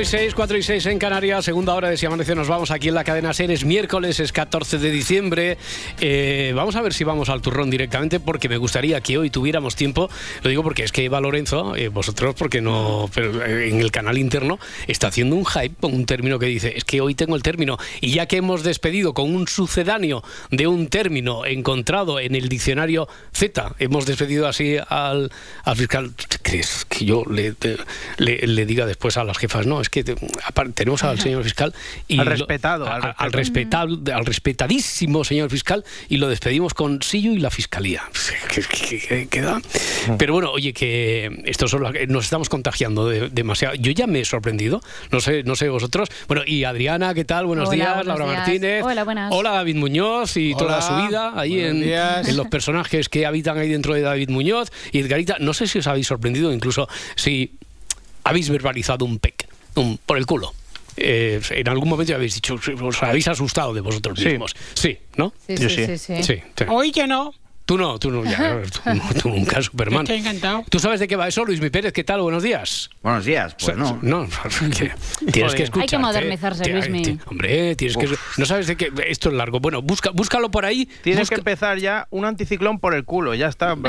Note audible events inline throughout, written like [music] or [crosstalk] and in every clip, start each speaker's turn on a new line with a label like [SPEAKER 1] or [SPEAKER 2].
[SPEAKER 1] Y 6, 4 y 6 en Canarias, segunda hora de Si Amanece nos vamos aquí en la cadena SER, es miércoles, es 14 de diciembre, Eh, vamos a ver si vamos al turrón directamente porque me gustaría que hoy tuviéramos tiempo, lo digo porque es que Eva Lorenzo, eh, vosotros porque no, pero eh, en el canal interno está haciendo un hype con un término que dice, es que hoy tengo el término y ya que hemos despedido con un sucedáneo de un término encontrado en el diccionario Z, hemos despedido así al, al fiscal, ¿crees que yo le, le, le diga después a las jefas? No, es que tenemos al señor fiscal y
[SPEAKER 2] Al respetado, al
[SPEAKER 1] a- al respetable, al respetadísimo señor fiscal y lo despedimos con Sillo y la fiscalía. [laughs] ¿Qué, qué- qué- qué da? Pero bueno, oye, que esto solo nos estamos contagiando de- demasiado. Yo ya me he sorprendido, no sé, no sé vosotros. Bueno, y Adriana, ¿qué tal? Buenos
[SPEAKER 3] Hola,
[SPEAKER 1] días,
[SPEAKER 3] buenos
[SPEAKER 1] Laura
[SPEAKER 3] días.
[SPEAKER 1] Martínez.
[SPEAKER 3] Hola, buenas.
[SPEAKER 1] Hola, David Muñoz y toda su vida ahí en, en los personajes que habitan ahí dentro de David Muñoz y Edgarita. No sé si os habéis sorprendido, incluso si habéis verbalizado un pec, por el culo. Eh, en algún momento ya habéis dicho, os habéis asustado de vosotros
[SPEAKER 2] Sí.
[SPEAKER 1] mismos. Sí, ¿no?
[SPEAKER 3] Sí,
[SPEAKER 2] Yo
[SPEAKER 3] sí,
[SPEAKER 2] sí.
[SPEAKER 3] sí, sí.
[SPEAKER 1] Sí. sí.
[SPEAKER 4] Hoy que no.
[SPEAKER 1] Tú no, tú no, ya, tú, tú nunca, Superman.
[SPEAKER 4] Estoy encantado.
[SPEAKER 1] ¿Tú sabes de qué va eso, Luis Mi Pérez? ¿Qué tal? Buenos días.
[SPEAKER 5] Buenos días, pues no.
[SPEAKER 1] No, [laughs] que tienes que escuchar.
[SPEAKER 3] Hay que modernizarse, Luismi.
[SPEAKER 1] Hombre, tienes que. No sabes de qué. Esto es largo. Bueno, busca, búscalo por ahí.
[SPEAKER 2] Tienes
[SPEAKER 1] busca-
[SPEAKER 2] que empezar ya un anticiclón por el culo, ya está. [laughs]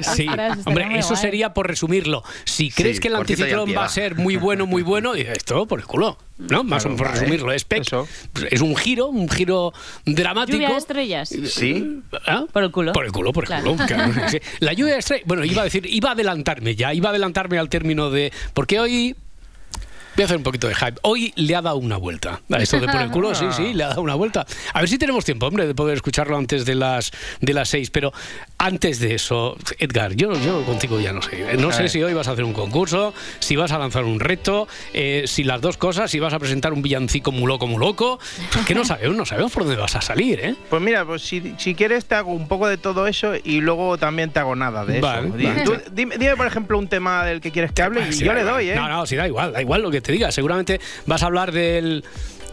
[SPEAKER 1] Sí,
[SPEAKER 3] Ostras, estaría
[SPEAKER 1] hombre, eso sería por resumirlo. Si crees que el anticiclón va a ser muy bueno, muy bueno, [laughs] esto por el culo. ¿No? Más o menos por
[SPEAKER 2] vale.
[SPEAKER 1] resumirlo. Es, pec,
[SPEAKER 2] Eso.
[SPEAKER 1] es un giro, un giro dramático.
[SPEAKER 3] Lluvia de estrellas.
[SPEAKER 5] Sí.
[SPEAKER 1] ¿Ah?
[SPEAKER 3] Por el culo.
[SPEAKER 1] Por el culo, por el
[SPEAKER 3] Claro.
[SPEAKER 1] culo. claro, sí. [laughs] La lluvia de estrellas. Bueno, iba a decir, iba a adelantarme ya, iba a adelantarme al término de. Porque hoy. Voy a hacer un poquito de hype. Hoy le ha dado una vuelta. A esto de por el culo, sí, sí, le ha dado una vuelta. A ver si tenemos tiempo, hombre, de poder escucharlo antes de las de las seis. Pero antes de eso, Edgar, yo, yo contigo ya no sé. No sé si hoy vas a hacer un concurso, si vas a lanzar un reto, eh, si las dos cosas, si vas a presentar un villancico muy loco, muy loco. Que no sabemos, no sabemos por dónde vas a salir, ¿eh?
[SPEAKER 2] Pues mira, pues si, si quieres te hago un poco de todo eso y luego también te hago nada de eso.
[SPEAKER 1] Vale,
[SPEAKER 2] Di-
[SPEAKER 1] vale.
[SPEAKER 2] tú- dime, dime, por ejemplo, un tema del que quieres que hable y
[SPEAKER 1] Sí,
[SPEAKER 2] yo le doy, ¿eh?
[SPEAKER 1] No, no, sí, da igual, da igual lo que te diga. Seguramente vas a hablar del.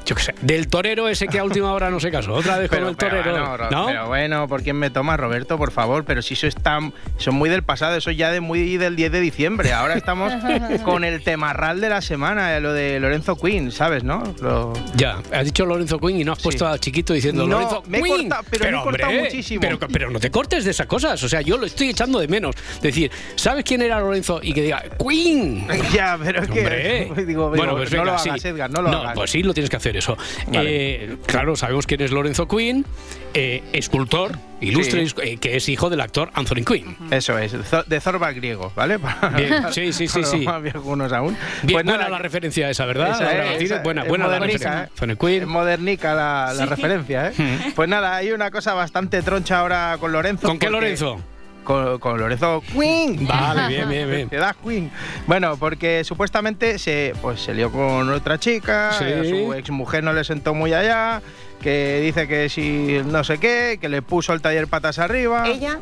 [SPEAKER 1] Yo qué sé, del torero ese que a última hora no se casó. Otra vez con el torero.
[SPEAKER 2] bueno,
[SPEAKER 1] ¿no?
[SPEAKER 2] pero bueno, ¿por quién me toma, Roberto? Por favor, pero si eso está, es muy del pasado, eso ya de muy del 10 de diciembre. Ahora estamos [laughs] con el temarral de la semana, eh, lo de Lorenzo Quinn, ¿sabes, no? Lo-
[SPEAKER 1] Ya, has dicho Lorenzo Quinn y no has puesto a Chiquito diciendo
[SPEAKER 2] No,
[SPEAKER 1] Lorenzo
[SPEAKER 2] me
[SPEAKER 1] Quinn.
[SPEAKER 2] cortado, pero me he cortado muchísimo.
[SPEAKER 1] Pero, pero no te cortes de esas cosas. O sea, yo lo estoy echando de menos. Decir, ¿sabes quién era Lorenzo? Y que diga, Queen. [laughs]
[SPEAKER 2] Ya, pero es que [laughs] digo,
[SPEAKER 1] bueno,
[SPEAKER 2] digo,
[SPEAKER 1] pues
[SPEAKER 2] no
[SPEAKER 1] venga,
[SPEAKER 2] lo hagas,
[SPEAKER 1] sí.
[SPEAKER 2] Edgar, no lo hagas.
[SPEAKER 1] Pues sí, lo tienes que hacer eso.
[SPEAKER 2] Vale.
[SPEAKER 1] Eh, claro, sabemos quién es Lorenzo Quinn, eh, escultor, ilustre,
[SPEAKER 2] Sí.
[SPEAKER 1] eh, que es hijo del actor Anthony Quinn.
[SPEAKER 2] Eso es, de Zorba griego, ¿vale? [laughs]
[SPEAKER 1] Bien, sí, sí, [laughs] sí, sí.
[SPEAKER 2] viejunos aún.
[SPEAKER 1] Bien,
[SPEAKER 2] Pues
[SPEAKER 1] buena
[SPEAKER 2] nada,
[SPEAKER 1] la referencia esa, ¿verdad?
[SPEAKER 2] esa
[SPEAKER 1] Laura
[SPEAKER 2] es,
[SPEAKER 1] Martínez?
[SPEAKER 2] esa
[SPEAKER 1] buena,
[SPEAKER 2] es
[SPEAKER 1] buena la referencia. Anthony Quinn.
[SPEAKER 2] modernica la, la referencia, ¿eh? Pues nada, hay una cosa bastante troncha ahora con Lorenzo.
[SPEAKER 1] ¿Con qué Lorenzo?
[SPEAKER 2] Con, con Lorenzo Queen. [laughs]
[SPEAKER 1] Vale, bien, bien, bien.
[SPEAKER 2] Ciudad Queen. Bueno, porque supuestamente se, pues, se lió con otra chica,
[SPEAKER 1] Sí.
[SPEAKER 2] a su exmujer no le sentó muy allá, que dice que si no sé qué, que le puso el taller patas arriba.
[SPEAKER 6] Ella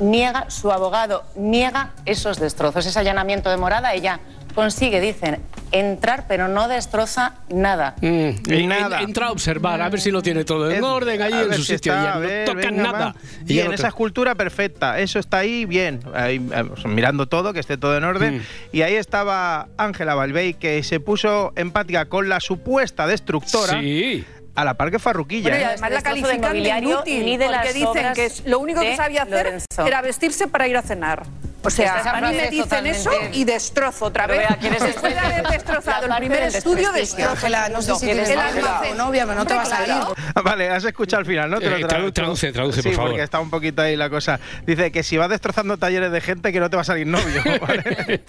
[SPEAKER 6] niega, su abogado niega esos destrozos, ese allanamiento de morada. Ella consigue, dicen, entrar, pero no destroza nada.
[SPEAKER 1] Mm, en-
[SPEAKER 2] Nada.
[SPEAKER 1] en- entra a observar, a ver si lo tiene todo en
[SPEAKER 2] Eh,
[SPEAKER 1] orden allí en su
[SPEAKER 2] si
[SPEAKER 1] sitio.
[SPEAKER 2] está,
[SPEAKER 1] ya
[SPEAKER 2] a
[SPEAKER 1] no
[SPEAKER 2] ver,
[SPEAKER 1] tocan
[SPEAKER 2] venga,
[SPEAKER 1] nada. Y no
[SPEAKER 2] esa escultura perfecta. Eso está ahí bien. Ahí, eh, mirando todo, que esté todo en orden.
[SPEAKER 1] Mm.
[SPEAKER 2] Y ahí estaba Ángela Balbey, que se puso empática con la supuesta destructora
[SPEAKER 1] Sí.
[SPEAKER 2] a la par que Farruquilla.
[SPEAKER 6] Bueno,
[SPEAKER 2] ¿eh?
[SPEAKER 6] y
[SPEAKER 7] además la califican de inútil,
[SPEAKER 6] ni de
[SPEAKER 7] porque dicen que lo único que sabía hacer
[SPEAKER 6] Lorenzo.
[SPEAKER 7] era vestirse para ir a cenar.
[SPEAKER 3] O sea, a mí me dicen eso y destrozo otra vez.
[SPEAKER 6] vea, ¿quieres
[SPEAKER 3] Después de haber destrozado el primer estudio, destrozo
[SPEAKER 4] no sé si tienes
[SPEAKER 3] el almacén.
[SPEAKER 4] novia, pero no te va a salir.
[SPEAKER 2] Vale, has escuchado al final, ¿no? Te lo
[SPEAKER 1] Eh,
[SPEAKER 2] traduzco.
[SPEAKER 1] traduce, traduce, por
[SPEAKER 2] sí,
[SPEAKER 1] favor.
[SPEAKER 2] porque está un poquito ahí la cosa. Dice que si vas destrozando talleres de gente, que no te va a salir novio. [laughs] ¿vale?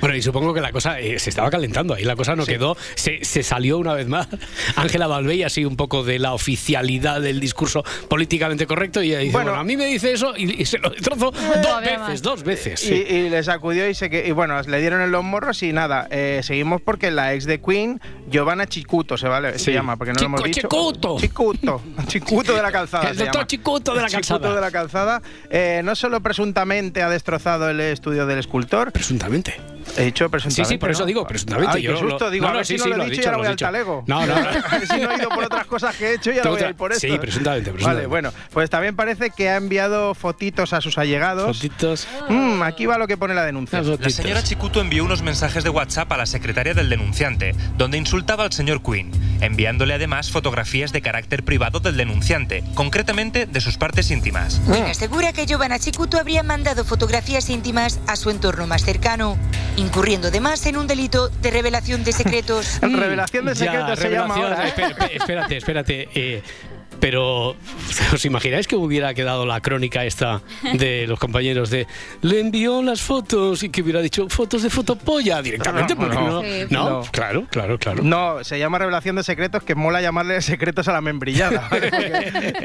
[SPEAKER 1] Bueno, y supongo que la cosa eh, se estaba calentando ahí, la cosa no quedó, se, se salió una vez más. Ángela Balbey así un poco de la oficialidad del discurso políticamente correcto y ella dice,
[SPEAKER 2] Bueno.
[SPEAKER 1] bueno, a mí me dice eso y, y se lo destrozo dos veces, dos veces.
[SPEAKER 2] Y,
[SPEAKER 1] sí.
[SPEAKER 2] y le sacudió y, se que, y bueno, le dieron en los morros y nada, eh, seguimos porque la ex de Queen, Giovanna Chicuto se, vale,
[SPEAKER 1] Sí.
[SPEAKER 2] se llama, porque no lo hemos dicho.
[SPEAKER 1] Chicuto.
[SPEAKER 2] Chicuto. [laughs] Chicuto de la calzada.
[SPEAKER 1] El
[SPEAKER 2] se
[SPEAKER 1] doctor
[SPEAKER 2] llama.
[SPEAKER 1] Chicuto de la
[SPEAKER 2] Chicuto
[SPEAKER 1] calzada.
[SPEAKER 2] de la calzada. eh, no solo presuntamente ha destrozado el estudio del escultor,
[SPEAKER 1] Presuntamente.
[SPEAKER 2] He dicho presuntamente.
[SPEAKER 1] Sí, sí, por eso
[SPEAKER 2] ¿no?
[SPEAKER 1] digo, presuntamente.
[SPEAKER 2] Ay,
[SPEAKER 1] yo
[SPEAKER 2] qué
[SPEAKER 1] lo-
[SPEAKER 2] susto, digo,
[SPEAKER 1] no,
[SPEAKER 2] a
[SPEAKER 1] no,
[SPEAKER 2] ver
[SPEAKER 1] sí,
[SPEAKER 2] si no
[SPEAKER 1] sí,
[SPEAKER 2] lo he dicho y ahora
[SPEAKER 1] lo
[SPEAKER 2] voy al talego.
[SPEAKER 1] No, no, [laughs] no.
[SPEAKER 2] A ver si no he ido por otras cosas que he hecho y ahora voy a ir por esto.
[SPEAKER 1] Sí, presuntamente,
[SPEAKER 2] Vale,
[SPEAKER 1] presuntamente.
[SPEAKER 2] bueno, pues también parece que ha enviado fotitos a sus allegados.
[SPEAKER 1] Fotitos.
[SPEAKER 2] Mm, aquí va lo que pone la denuncia.
[SPEAKER 5] La señora Chikuto envió unos mensajes de WhatsApp a la secretaria del denunciante, donde insultaba al señor Quinn, enviándole además fotografías de carácter privado del denunciante, concretamente de sus partes íntimas.
[SPEAKER 2] Mm.
[SPEAKER 7] Quinn asegura que Giovanna Chikuto habría mandado fotografías íntimas a su entorno más cercano, incurriendo además en un delito de revelación de secretos. [laughs]
[SPEAKER 2] Revelación de
[SPEAKER 1] Mm, Ya,
[SPEAKER 2] secretos se llama
[SPEAKER 1] revelación.
[SPEAKER 2] ahora. ¿eh?
[SPEAKER 1] Espérate, espérate. eh, pero, [laughs] ¿os imagináis que hubiera quedado la crónica esta de los compañeros de le envió las fotos y que hubiera dicho fotos de fotopolla directamente?
[SPEAKER 2] No,
[SPEAKER 1] porque
[SPEAKER 2] no.
[SPEAKER 1] no,
[SPEAKER 2] Sí.
[SPEAKER 1] no,
[SPEAKER 2] No.
[SPEAKER 1] claro, claro, claro.
[SPEAKER 2] No, se llama revelación de secretos, que mola llamarle [laughs] secretos a la membrillada. [laughs] ¿vale?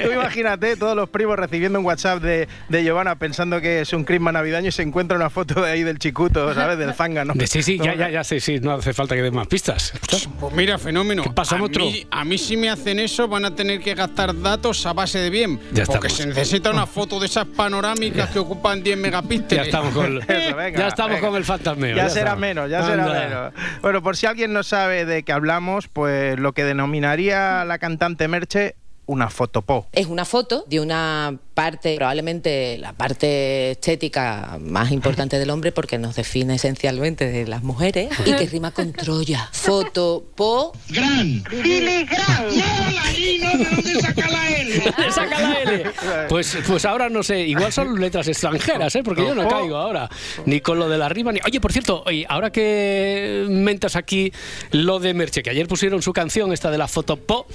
[SPEAKER 2] Tú imagínate todos los primos recibiendo un WhatsApp de, de Giovanna pensando que es un crisma navideño y se encuentra una foto de ahí del chicuto, ¿sabes? Del zángano.
[SPEAKER 1] Sí, sí, ya, ya, ya, sí, sí, no hace falta que den más pistas.
[SPEAKER 8] Pues mira, fenómeno.
[SPEAKER 1] ¿Qué pasa,
[SPEAKER 8] a,
[SPEAKER 1] monstruo?
[SPEAKER 8] mí, a mí si me hacen eso van a tener que gastar datos a base de bien.
[SPEAKER 1] Ya
[SPEAKER 8] porque
[SPEAKER 1] estamos.
[SPEAKER 8] se necesita una foto de esas panorámicas que ocupan 10 megapíxeles.
[SPEAKER 1] Ya estamos con, [laughs]
[SPEAKER 2] Eso, venga,
[SPEAKER 1] ya estamos
[SPEAKER 2] venga.
[SPEAKER 1] con el fantasmeo.
[SPEAKER 2] Ya, será
[SPEAKER 1] estamos.
[SPEAKER 2] menos, ya será menos. Bueno, por si alguien no sabe de qué hablamos, pues lo que denominaría la cantante Merche una fotopo.
[SPEAKER 9] Es una foto de una parte, probablemente la parte estética más importante del hombre, porque nos define esencialmente de las mujeres, y que rima con Troya. Foto, po,
[SPEAKER 1] Saca la L. [laughs] Pues, pues ahora no sé, igual son letras extranjeras, ¿eh? porque yo no caigo ahora. Ni con lo de la rima, ni. Oye, por cierto, oye, ahora que mentas aquí lo de Merche, que ayer pusieron su canción, esta de la foto po,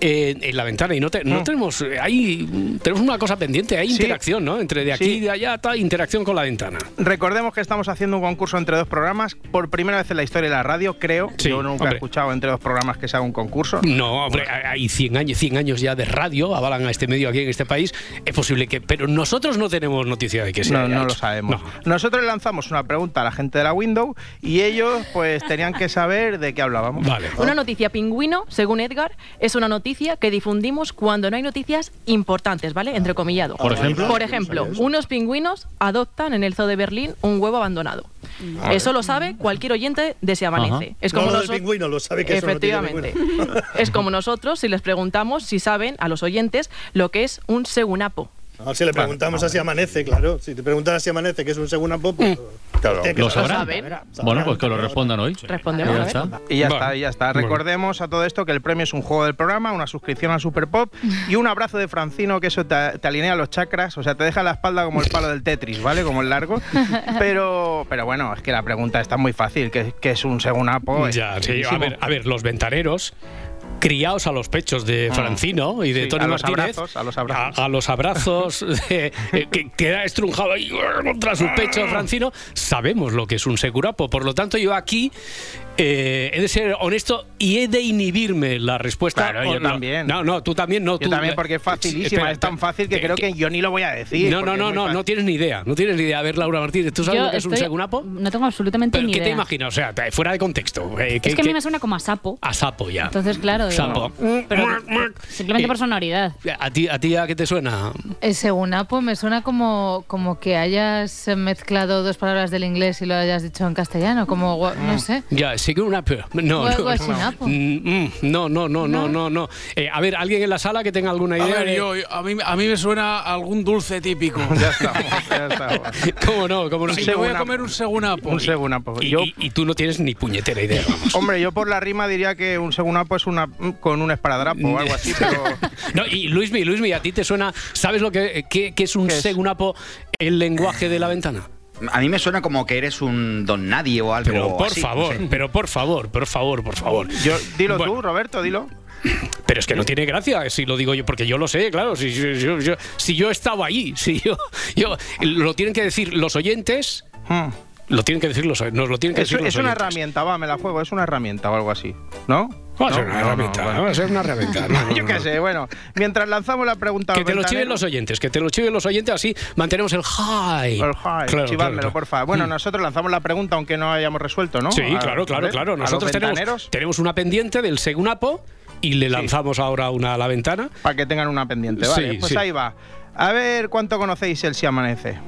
[SPEAKER 1] eh, en la ventana, y no, te- no tenemos. eh, Ahí tenemos una cosa pendiente, hay.
[SPEAKER 2] Sí.
[SPEAKER 1] interacción, ¿no? Entre de aquí
[SPEAKER 2] Sí.
[SPEAKER 1] y de allá, está interacción con la ventana.
[SPEAKER 2] Recordemos que estamos haciendo un concurso entre dos programas, por primera vez en la historia de la radio, creo.
[SPEAKER 1] Sí,
[SPEAKER 2] Yo nunca
[SPEAKER 1] hombre.
[SPEAKER 2] he escuchado entre dos programas que se haga un concurso.
[SPEAKER 1] No, hombre, hay 100 años, 100 años ya de radio, avalan a este medio aquí en este país. Es posible que. Pero nosotros no tenemos noticia de que se
[SPEAKER 2] No,
[SPEAKER 1] haya
[SPEAKER 2] no lo sabemos.
[SPEAKER 1] No.
[SPEAKER 2] Nosotros le lanzamos una pregunta a la gente de la Windows y ellos pues tenían que saber de qué hablábamos.
[SPEAKER 1] Vale.
[SPEAKER 10] Una noticia pingüino, según Edgar, es una noticia que difundimos cuando no hay noticias importantes, ¿vale? Entrecomillado.
[SPEAKER 11] Por ejemplo.
[SPEAKER 10] Por ejemplo, unos pingüinos adoptan en el zoo de Berlín un huevo abandonado. Eso lo sabe cualquier oyente de Se Amanece.
[SPEAKER 11] Ajá.
[SPEAKER 10] Es como
[SPEAKER 11] No
[SPEAKER 10] nosotros-
[SPEAKER 11] pingüino, lo sabe que eso no tiene
[SPEAKER 10] Efectivamente. [laughs] es como nosotros si les preguntamos si saben a los oyentes lo que es un segunapo.
[SPEAKER 11] No, si le preguntamos así amanece, claro. Si te preguntas así amanece, que es un segundo pop, pues,
[SPEAKER 12] Claro,
[SPEAKER 11] tiene que
[SPEAKER 12] lo sabrán. Bueno, pues que lo respondan hoy.
[SPEAKER 10] Respondemos,
[SPEAKER 12] Ya
[SPEAKER 10] a ver.
[SPEAKER 12] está.
[SPEAKER 2] Y ya
[SPEAKER 1] Bueno,
[SPEAKER 2] está, y ya está.
[SPEAKER 1] bueno.
[SPEAKER 2] Recordemos a todo esto que el premio es un juego del programa, una suscripción al Super Pop y un abrazo de Francino, que eso te, te alinea los chakras, o sea, te deja la espalda como el palo del Tetris, ¿vale? Como el largo. Pero, pero bueno, es que la pregunta está muy fácil, que, que es un segunapo.
[SPEAKER 1] Ya, sí, a ver, a ver, los ventaneros criados a los pechos de
[SPEAKER 2] Mm.
[SPEAKER 1] Francino y de
[SPEAKER 2] Sí,
[SPEAKER 1] Tony
[SPEAKER 2] a los
[SPEAKER 1] Martínez.
[SPEAKER 2] abrazos, a los abrazos.
[SPEAKER 1] A, a los abrazos [laughs] eh, que queda estrunjado ahí contra su pecho Francino. Sabemos lo que es un segurapo. Por lo tanto, yo aquí eh, he de ser honesto y he de inhibirme la respuesta.
[SPEAKER 2] Claro, yo
[SPEAKER 1] no,
[SPEAKER 2] también.
[SPEAKER 1] No, no, tú también no.
[SPEAKER 2] Yo
[SPEAKER 1] tú-
[SPEAKER 2] también, porque es facilísima,
[SPEAKER 1] Espera,
[SPEAKER 2] es tan fácil que
[SPEAKER 1] eh,
[SPEAKER 2] creo que yo ni lo voy a decir.
[SPEAKER 1] No, no, no, no, no tienes ni idea. No tienes ni idea. A ver, Laura Martínez, ¿tú sabes
[SPEAKER 13] Yo
[SPEAKER 1] lo que es un segunapo?
[SPEAKER 13] No tengo absolutamente
[SPEAKER 1] ¿Pero
[SPEAKER 13] ni
[SPEAKER 1] qué te
[SPEAKER 13] idea.
[SPEAKER 1] imaginas? O sea, te- fuera de contexto. eh, ¿qué-
[SPEAKER 13] es que a mí me suena como a sapo.
[SPEAKER 1] A sapo ya.
[SPEAKER 13] Entonces, claro, digo,
[SPEAKER 1] Sapo.
[SPEAKER 13] pero simplemente
[SPEAKER 1] Eh,
[SPEAKER 13] por sonoridad.
[SPEAKER 1] ¿A ti, ¿A ti a qué te suena?
[SPEAKER 14] Eh, según Apo, me suena como, como que hayas mezclado dos palabras del inglés y lo hayas dicho en castellano, como, no sé.
[SPEAKER 1] Ya, segurapo. No,
[SPEAKER 14] Gua-
[SPEAKER 1] no. Mm, mm, no, no, no, no, no, no. Eh, a ver, ¿alguien en la sala que tenga alguna
[SPEAKER 8] A
[SPEAKER 1] idea?
[SPEAKER 8] ver,
[SPEAKER 1] de-
[SPEAKER 8] yo, yo- a, mí, a mí me suena algún dulce típico. [laughs]
[SPEAKER 2] Ya estamos, ya estamos. [laughs]
[SPEAKER 1] ¿Cómo no? ¿Cómo no?
[SPEAKER 8] Si voy a comer un segunapo.
[SPEAKER 2] Un segunapo.
[SPEAKER 1] Y,
[SPEAKER 2] Yo,
[SPEAKER 1] y- y tú no tienes ni puñetera idea, vamos.
[SPEAKER 2] hombre, yo por la rima diría que un segunapo es una con un esparadrapo o algo así, pero [laughs]
[SPEAKER 1] No, y Luismi, Luismi, ¿a ti te suena? ¿Sabes lo que, qué- qué es un
[SPEAKER 2] ¿Qué es?
[SPEAKER 1] segunapo el lenguaje de la ventana?
[SPEAKER 4] A mí me suena como que eres un don nadie o algo
[SPEAKER 1] Pero por
[SPEAKER 4] así,
[SPEAKER 1] favor,
[SPEAKER 4] no sé.
[SPEAKER 1] pero por favor, por favor, por favor.
[SPEAKER 2] Yo, dilo
[SPEAKER 1] Bueno,
[SPEAKER 2] tú, Roberto, dilo.
[SPEAKER 1] Pero es que no tiene gracia si lo digo yo, porque yo lo sé, claro. Si, si- yo, yo- si yo estaba ahí, [laughs] si yo, yo. Lo tienen que decir los oyentes. Lo tienen que decir los Nos lo tienen que
[SPEAKER 2] Es,
[SPEAKER 1] decir los
[SPEAKER 2] es una herramienta, va, me la juego, es una herramienta o algo así, ¿no?
[SPEAKER 1] Va a ser una herramienta,
[SPEAKER 2] bueno.
[SPEAKER 1] va a ser una herramienta. [laughs]
[SPEAKER 2] Yo qué sé, bueno, mientras lanzamos la pregunta
[SPEAKER 1] Que te lo chiven los oyentes, que te lo chiven los oyentes, así mantenemos el high.
[SPEAKER 2] El high,
[SPEAKER 1] Claro,
[SPEAKER 2] chivádmelo,
[SPEAKER 1] claro,
[SPEAKER 2] por favor. Bueno,
[SPEAKER 1] Mm.
[SPEAKER 2] nosotros lanzamos la pregunta aunque no hayamos resuelto, ¿no?
[SPEAKER 1] Sí,
[SPEAKER 2] A-
[SPEAKER 1] claro, claro, claro. Nosotros tenemos, tenemos una pendiente del Segunapo y le lanzamos ahora una a la ventana.
[SPEAKER 2] Para que tengan una pendiente, vale.
[SPEAKER 1] Sí,
[SPEAKER 2] pues
[SPEAKER 1] sí.
[SPEAKER 2] ahí va. A ver cuánto conocéis el Si Amanece.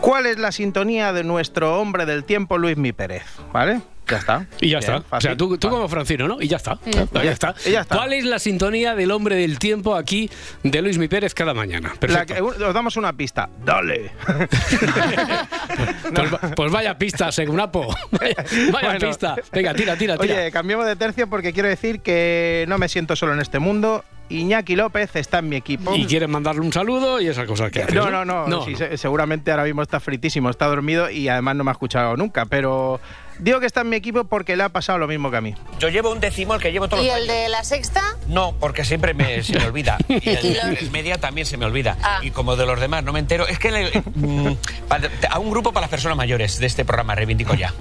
[SPEAKER 2] ¿Cuál es la sintonía de nuestro hombre del tiempo, Luis Mi Pérez? ¿Vale? Ya está.
[SPEAKER 1] Y ya
[SPEAKER 2] Bien,
[SPEAKER 1] está. O sea, tú, tú como Francino, ¿no? Y ya está.
[SPEAKER 2] Y ya está.
[SPEAKER 1] Ya está.
[SPEAKER 2] Y ya está.
[SPEAKER 1] ¿Cuál es la sintonía del hombre del tiempo aquí de Luis Mi Pérez cada mañana?
[SPEAKER 2] Que- os damos una pista. Dale. [laughs]
[SPEAKER 1] Pues, pues vaya pista, Segunapo. Vaya, [laughs] vaya
[SPEAKER 2] Bueno.
[SPEAKER 1] pista. Venga, tira, tira, tira.
[SPEAKER 2] Oye, cambiemos de tercio porque quiero decir que no me siento solo en este mundo. Iñaki López está en mi equipo.
[SPEAKER 1] y quieren mandarle un saludo y esas cosas que haces,
[SPEAKER 2] No, no, no. sí, seguramente ahora mismo está fritísimo, está dormido y además no me ha escuchado nunca. Pero digo que está en mi equipo porque le ha pasado lo mismo que a mí.
[SPEAKER 15] Yo llevo un décimo, el que llevo todos
[SPEAKER 6] ¿Y
[SPEAKER 15] los
[SPEAKER 6] el de la sexta?
[SPEAKER 15] No, porque siempre me, se me olvida. [laughs] Y el de tres media también se me olvida.
[SPEAKER 6] Ah.
[SPEAKER 15] Y como de los demás no me entero. Es que le- mm, para- a un grupo para las personas mayores de este programa reivindico ya.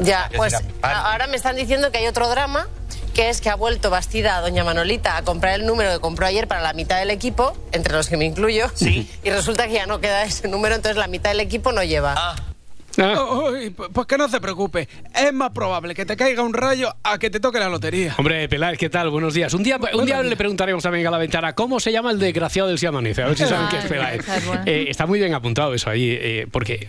[SPEAKER 6] Ya,
[SPEAKER 15] Es
[SPEAKER 6] pues
[SPEAKER 15] decir, a-
[SPEAKER 6] ahora me están diciendo que hay otro drama, que es que ha vuelto Bastida a doña Manolita a comprar el número que compró ayer para la mitad del equipo, entre los que me incluyo. Sí. Y resulta que ya no queda ese número, entonces la mitad del equipo no lleva.
[SPEAKER 1] Ah.
[SPEAKER 16] Uy, pues pues que no se preocupe. Es más probable que te caiga un rayo a que te toque la lotería.
[SPEAKER 1] Hombre, Peláez, ¿qué tal? Buenos días. Un día, un día le preguntaremos también a la ventana cómo se llama el desgraciado del Si Amanece. A ver si saben qué es Peláez.
[SPEAKER 16] buena.
[SPEAKER 1] Eh, está muy bien apuntado eso ahí, eh, porque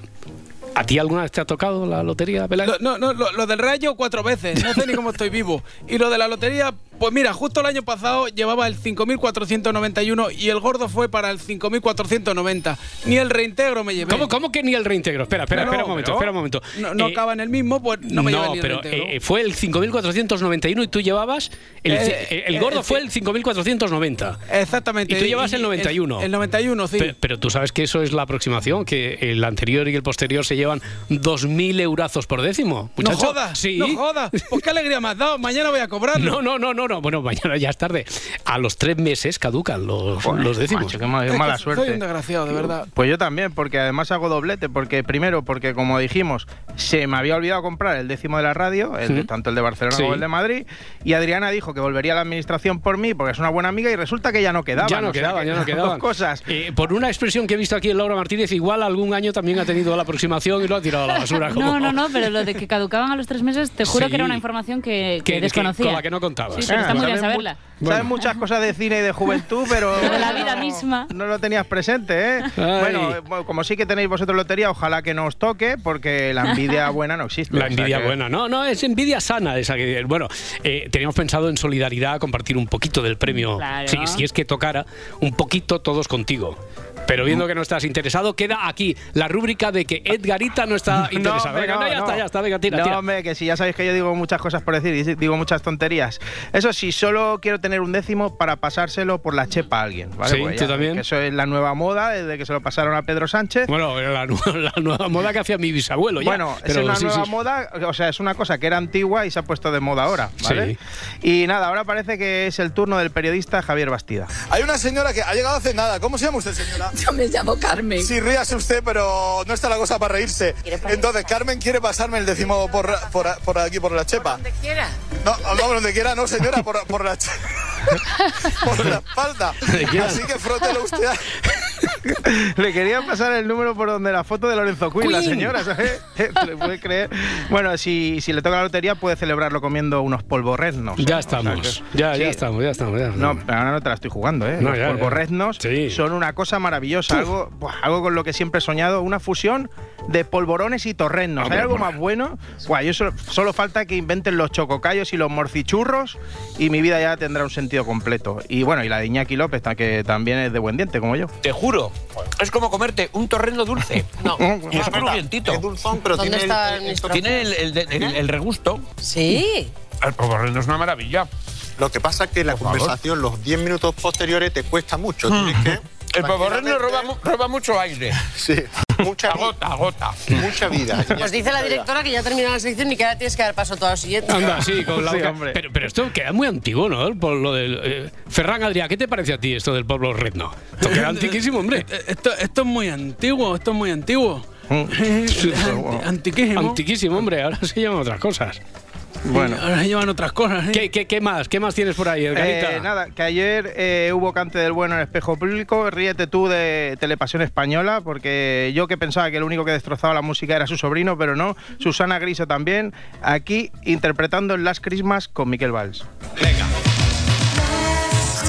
[SPEAKER 1] ¿a ti alguna vez te ha tocado la lotería, Peláez?
[SPEAKER 16] Lo- no, no, lo, lo del rayo cuatro veces. No sé ni cómo estoy vivo. Y lo de la lotería, pues mira, justo el año pasado llevaba el 5.491 y el gordo fue para el 5.490. Ni el reintegro me llevé.
[SPEAKER 1] ¿Cómo, ¿Cómo que ni el reintegro? Espera, espera,
[SPEAKER 16] No,
[SPEAKER 1] espera un momento,
[SPEAKER 16] pero-
[SPEAKER 1] espera un momento.
[SPEAKER 16] No, no
[SPEAKER 1] Eh,
[SPEAKER 16] acaba en el mismo, pues no me llevé ni el
[SPEAKER 1] pero
[SPEAKER 16] reintegro.
[SPEAKER 1] eh, fue el 5.491 y tú llevabas. El,
[SPEAKER 16] Eh,
[SPEAKER 1] el- el
[SPEAKER 16] eh,
[SPEAKER 1] gordo
[SPEAKER 16] eh,
[SPEAKER 1] fue el 5.490.
[SPEAKER 16] Exactamente.
[SPEAKER 1] Y tú llevas el 91.
[SPEAKER 16] El, 91, sí.
[SPEAKER 1] Pe- Pero, tú sabes que eso es la aproximación, que el anterior y el posterior se llevan 2.000 eurazos por décimo.
[SPEAKER 16] no
[SPEAKER 1] muchacho.
[SPEAKER 16] jodas,
[SPEAKER 1] Sí.
[SPEAKER 16] no jodas. Pues qué alegría me has dado. Mañana voy a cobrarlo.
[SPEAKER 1] No, no, no, no, no. Bueno, mañana ya es tarde. A los tres meses caducan los, los décimos.
[SPEAKER 2] macho, qué ma- qué mala suerte.
[SPEAKER 16] Soy un desgraciado, de verdad.
[SPEAKER 2] Pues yo también, porque además hago doblete, porque primero, porque como dijimos, se me había olvidado comprar el décimo de la radio, el de-
[SPEAKER 1] Sí.
[SPEAKER 2] tanto el de Barcelona
[SPEAKER 1] Sí.
[SPEAKER 2] como el de Madrid, y Adriana dijo que volvería a la administración por mí, porque es una buena amiga, y resulta que ya no quedaban.
[SPEAKER 1] Ya no
[SPEAKER 2] o sea
[SPEAKER 1] quedaban,
[SPEAKER 2] que
[SPEAKER 1] ya no [laughs] quedaban.
[SPEAKER 2] Dos cosas.
[SPEAKER 1] Eh, por una expresión que he visto aquí en Laura Martínez, igual algún año también ha tenido la aproximación y lo ha tirado a la basura. [laughs] como-
[SPEAKER 13] No, no, no, pero lo de que caducaban a los tres meses, te juro
[SPEAKER 1] Sí.
[SPEAKER 13] que era una información que, que
[SPEAKER 1] Que- que-
[SPEAKER 13] desconocía.
[SPEAKER 1] con la que no contabas.
[SPEAKER 13] Sí, pero está
[SPEAKER 2] Ah,
[SPEAKER 13] muy bien saberla.
[SPEAKER 2] Sabes muchas cosas de cine y de juventud, pero. [laughs]
[SPEAKER 13] De la
[SPEAKER 2] no-
[SPEAKER 13] vida misma.
[SPEAKER 2] No lo tenías presente, ¿eh?
[SPEAKER 1] Ay.
[SPEAKER 2] Bueno, como sí que tenéis vosotros lotería, ojalá que no os toque, porque la envidia [laughs] buena no existe.
[SPEAKER 1] La
[SPEAKER 2] o sea
[SPEAKER 1] envidia
[SPEAKER 2] que-
[SPEAKER 1] buena, no, no, es envidia sana esa que bueno, eh, teníamos pensado en solidaridad compartir un poquito del premio,
[SPEAKER 13] Claro.
[SPEAKER 1] si, si es que tocara un poquito todos contigo. Pero viendo que no estás interesado, queda aquí la rúbrica de que Edgarita no está [laughs] interesado.
[SPEAKER 2] hombre,
[SPEAKER 1] Venga, no, ya
[SPEAKER 2] no.
[SPEAKER 1] está, ya está, venga, tira,
[SPEAKER 2] no,
[SPEAKER 1] tira.
[SPEAKER 2] hombre, que si ya sabéis que yo digo muchas cosas por decir y digo muchas tonterías. Eso sí, solo quiero tener un décimo para pasárselo por la chepa a alguien. ¿vale?
[SPEAKER 1] Sí, tú
[SPEAKER 2] ya
[SPEAKER 1] también.
[SPEAKER 2] que Eso es la nueva moda desde que se lo pasaron a Pedro Sánchez.
[SPEAKER 1] Bueno, la, [laughs] la nueva moda que hacía mi bisabuelo ya.
[SPEAKER 2] Bueno, es una
[SPEAKER 1] sí,
[SPEAKER 2] nueva
[SPEAKER 1] sí.
[SPEAKER 2] moda, o sea, es una cosa que era antigua y se ha puesto de moda ahora, ¿vale? Y nada, ahora parece que es el turno del periodista Javier Bastida.
[SPEAKER 17] Hay una señora que ha llegado hace nada. ¿Cómo se llama usted, señora? [laughs]
[SPEAKER 18] Yo me llamo Carmen.
[SPEAKER 17] Sí, ríase usted, pero no está la cosa para reírse. Entonces, Carmen quiere pasarme el décimo por, por, por aquí, por la chepa.
[SPEAKER 6] Donde quiera.
[SPEAKER 17] No, no, donde quiera, no, señora, por, por la che- [laughs] por la espalda. Así que frótelo usted. [laughs] [laughs]
[SPEAKER 2] Le quería pasar el número por donde la foto de Lorenzo Quinn, la señora, ¿sabes? [laughs] ¿Le puede creer? Bueno, si, si le toca la lotería, puede celebrarlo comiendo unos polvorreznos. ¿eh?
[SPEAKER 1] Ya
[SPEAKER 2] O sea
[SPEAKER 1] estamos,
[SPEAKER 2] que-
[SPEAKER 1] ya,
[SPEAKER 2] Sí.
[SPEAKER 1] ya estamos, ya estamos. Ya,
[SPEAKER 2] No, pero ahora no te la estoy jugando, ¿eh?
[SPEAKER 1] No,
[SPEAKER 2] Los
[SPEAKER 1] ya, ya.
[SPEAKER 2] polvorreznos son una cosa maravillosa, algo, buah, algo con lo que siempre he soñado, una fusión de polvorones y torrenos. ¿Hay algo más bueno? Buah, yo solo, solo falta que inventen los chococayos y los morcichurros y mi vida ya tendrá un sentido completo. Y bueno, y la de Iñaki López, que también es de buen diente, como yo.
[SPEAKER 15] Te juro, es como comerte un torrendo dulce. [laughs] No, y es crujientito.
[SPEAKER 17] Es dulzón, pero
[SPEAKER 6] ¿Dónde
[SPEAKER 17] tiene
[SPEAKER 6] está
[SPEAKER 17] el,
[SPEAKER 6] el
[SPEAKER 17] el-
[SPEAKER 6] ministro?
[SPEAKER 15] Tiene el, el- el- el regusto.
[SPEAKER 6] Sí.
[SPEAKER 15] El torrendo es una maravilla.
[SPEAKER 19] Lo que pasa es que la
[SPEAKER 15] Por favor.
[SPEAKER 19] conversación, los 10 minutos posteriores, te cuesta mucho. Tienes que
[SPEAKER 15] El poborreno roba, mu- roba mucho aire. [laughs]
[SPEAKER 18] Sí. Mucha
[SPEAKER 15] agota, agota.
[SPEAKER 18] Mucha vida.
[SPEAKER 6] Pues dice la directora que ya ha terminado la sección y que ahora tienes que dar paso a todo lo siguiente.
[SPEAKER 1] Anda, sí, con la
[SPEAKER 2] Sí, hombre.
[SPEAKER 1] Pero, pero esto queda muy antiguo, ¿no? Por lo del. eh, Ferran Adrià, ¿qué te parece a ti esto del pueblo retno? Esto queda antiquísimo, hombre.
[SPEAKER 16] Eh, Esto, esto es muy antiguo, esto es muy antiguo. [laughs] Anti- Antiquísimo.
[SPEAKER 1] Antiquísimo, hombre. Ahora se llaman otras cosas.
[SPEAKER 2] Bueno.
[SPEAKER 16] Ahora llevan otras cosas. ¿eh?
[SPEAKER 1] ¿Qué, qué, qué más? ¿Qué más tienes por ahí, Edgarita?
[SPEAKER 2] Eh, nada, que ayer eh, hubo cante del bueno en el espejo público. Ríete tú de Telepasión Española, porque yo que pensaba que el único que destrozaba la música era su sobrino, pero no. Susana Griso también, aquí interpretando el Last Christmas con Miquel Valls.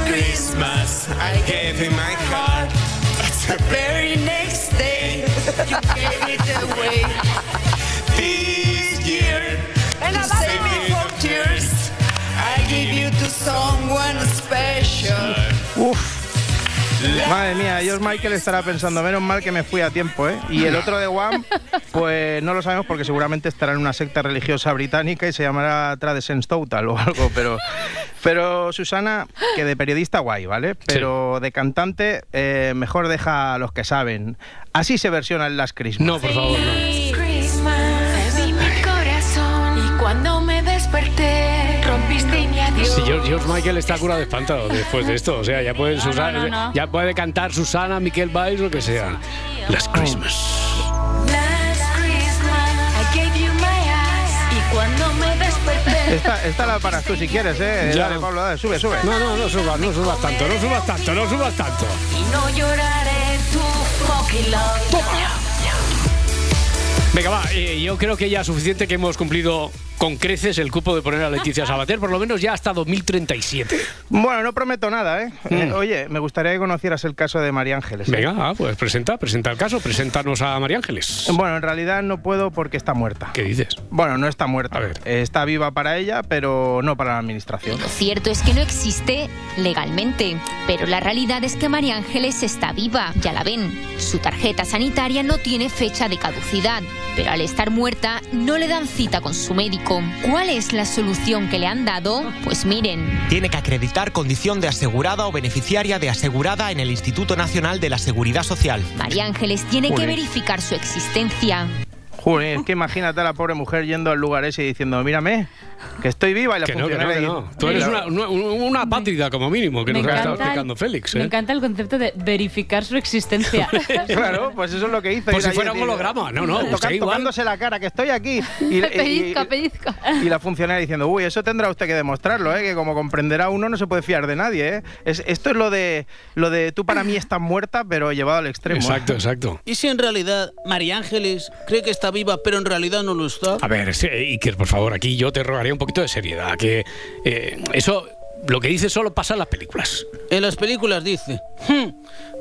[SPEAKER 19] Christmas, I gave you my heart. But the very next day, you gave it away. [laughs]
[SPEAKER 2] Madre mía, George Michael estará pensando, menos mal que me fui a tiempo, ¿eh? Y el otro de Wham, pues no lo sabemos porque seguramente estará en una secta religiosa británica y se llamará Traditions Total o algo, pero, pero Susana, que de periodista guay, ¿vale? Pero de cantante, eh, mejor deja a los que saben. Así se versiona el Last Christmas.
[SPEAKER 1] No, por favor, no. Si George, George Michael está curado de espanto después de esto. O sea, ya puede, Susana-
[SPEAKER 19] no, no.
[SPEAKER 1] ya puede cantar Susana, Miquel Valls, lo que sea. Las Christmas.
[SPEAKER 19] Last Christmas, I gave you my eyes y cuando me desperté,
[SPEAKER 2] Esta, esta la paras tú si quieres, ¿eh?
[SPEAKER 1] Ya.
[SPEAKER 2] Dale, Pablo, dale, sube, sube.
[SPEAKER 1] No, no, no subas, no subas tanto, no subas tanto, no subas tanto.
[SPEAKER 19] y no lloraré tu fucking love.
[SPEAKER 1] Venga, va, eh, yo creo que ya es suficiente que hemos cumplido con creces el cupo de poner a Leticia [laughs] Sabater, por lo menos ya hasta 2037.
[SPEAKER 2] Bueno, no prometo nada, ¿eh? Eh, Oye, me gustaría que conocieras el caso de María Ángeles. ¿eh?
[SPEAKER 1] Venga, ah, pues presenta, presenta el caso, preséntanos a María Ángeles.
[SPEAKER 2] Bueno, en realidad no puedo porque está muerta.
[SPEAKER 1] ¿Qué dices?
[SPEAKER 2] Bueno, no está muerta. Eh, Está viva para ella, pero no para la administración.
[SPEAKER 20] Lo cierto es que no existe legalmente, pero la realidad es que María Ángeles está viva, ya la ven. Su tarjeta sanitaria no tiene fecha de caducidad, pero al estar muerta no le dan cita con su médico. ¿Cuál es la solución que le han dado? Pues miren,
[SPEAKER 21] Tiene que acreditar condición de asegurada o beneficiaria de asegurada en el Instituto Nacional de la Seguridad Social.
[SPEAKER 20] María Ángeles tiene que verificar su existencia.
[SPEAKER 2] Joder, es que imagínate a la pobre mujer yendo al lugar ese y diciendo, mírame, que estoy viva y la
[SPEAKER 1] Que no, que no, que no. Tú eres una, una, una apátrida como mínimo, que
[SPEAKER 13] Me
[SPEAKER 1] nos ha estado
[SPEAKER 13] encanta el-
[SPEAKER 1] explicando Félix.
[SPEAKER 13] Me
[SPEAKER 1] ¿eh?
[SPEAKER 13] encanta el concepto de verificar su existencia. [laughs] [laughs]
[SPEAKER 2] Claro, pues eso es lo que hizo.
[SPEAKER 1] Pues si fuera
[SPEAKER 2] y
[SPEAKER 1] un holograma, no, no, usted igual.
[SPEAKER 2] tocándose la cara, que estoy aquí. Y, [laughs] y-
[SPEAKER 14] pellizca, pellizca.
[SPEAKER 2] y la funcionaria diciendo, uy, eso tendrá usted que demostrarlo, ¿eh? que como comprenderá uno no se puede fiar de nadie. ¿eh? Es, esto es lo de, lo de tú para mí estás muerta, pero llevado al extremo. ¿eh?
[SPEAKER 1] Exacto, exacto.
[SPEAKER 16] ¿Y si en realidad María Ángeles cree que está viva, pero en realidad no lo está?
[SPEAKER 1] A ver, Iker, por favor, aquí yo te rogaría un poquito de seriedad, que eh, eso, lo que dices solo pasa en las películas.
[SPEAKER 16] En las películas dice, "Hmm,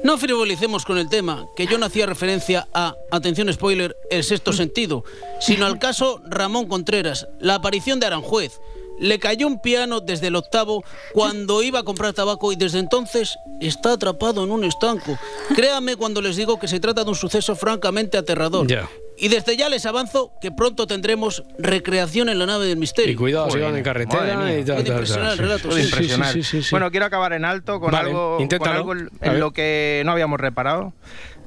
[SPEAKER 16] no frivolicemos con el tema, que yo no hacía referencia a, atención spoiler, el sexto sentido, sino al caso Ramón Contreras, la aparición de Aranjuez. Le cayó un piano desde el octavo cuando iba a comprar tabaco y desde entonces está atrapado en un estanco. Créame cuando les digo que se trata de un suceso francamente aterrador.
[SPEAKER 1] Ya.
[SPEAKER 16] Y desde ya les avanzo que pronto tendremos recreación en la nave del misterio.
[SPEAKER 1] Y cuidado, si
[SPEAKER 2] Joder,
[SPEAKER 1] van en carretera y tal, tal, tal,
[SPEAKER 16] relato, sí,
[SPEAKER 1] sí, sí, sí, sí.
[SPEAKER 2] Bueno, quiero acabar en alto con
[SPEAKER 1] Vale,
[SPEAKER 2] algo, con algo en lo que no habíamos reparado.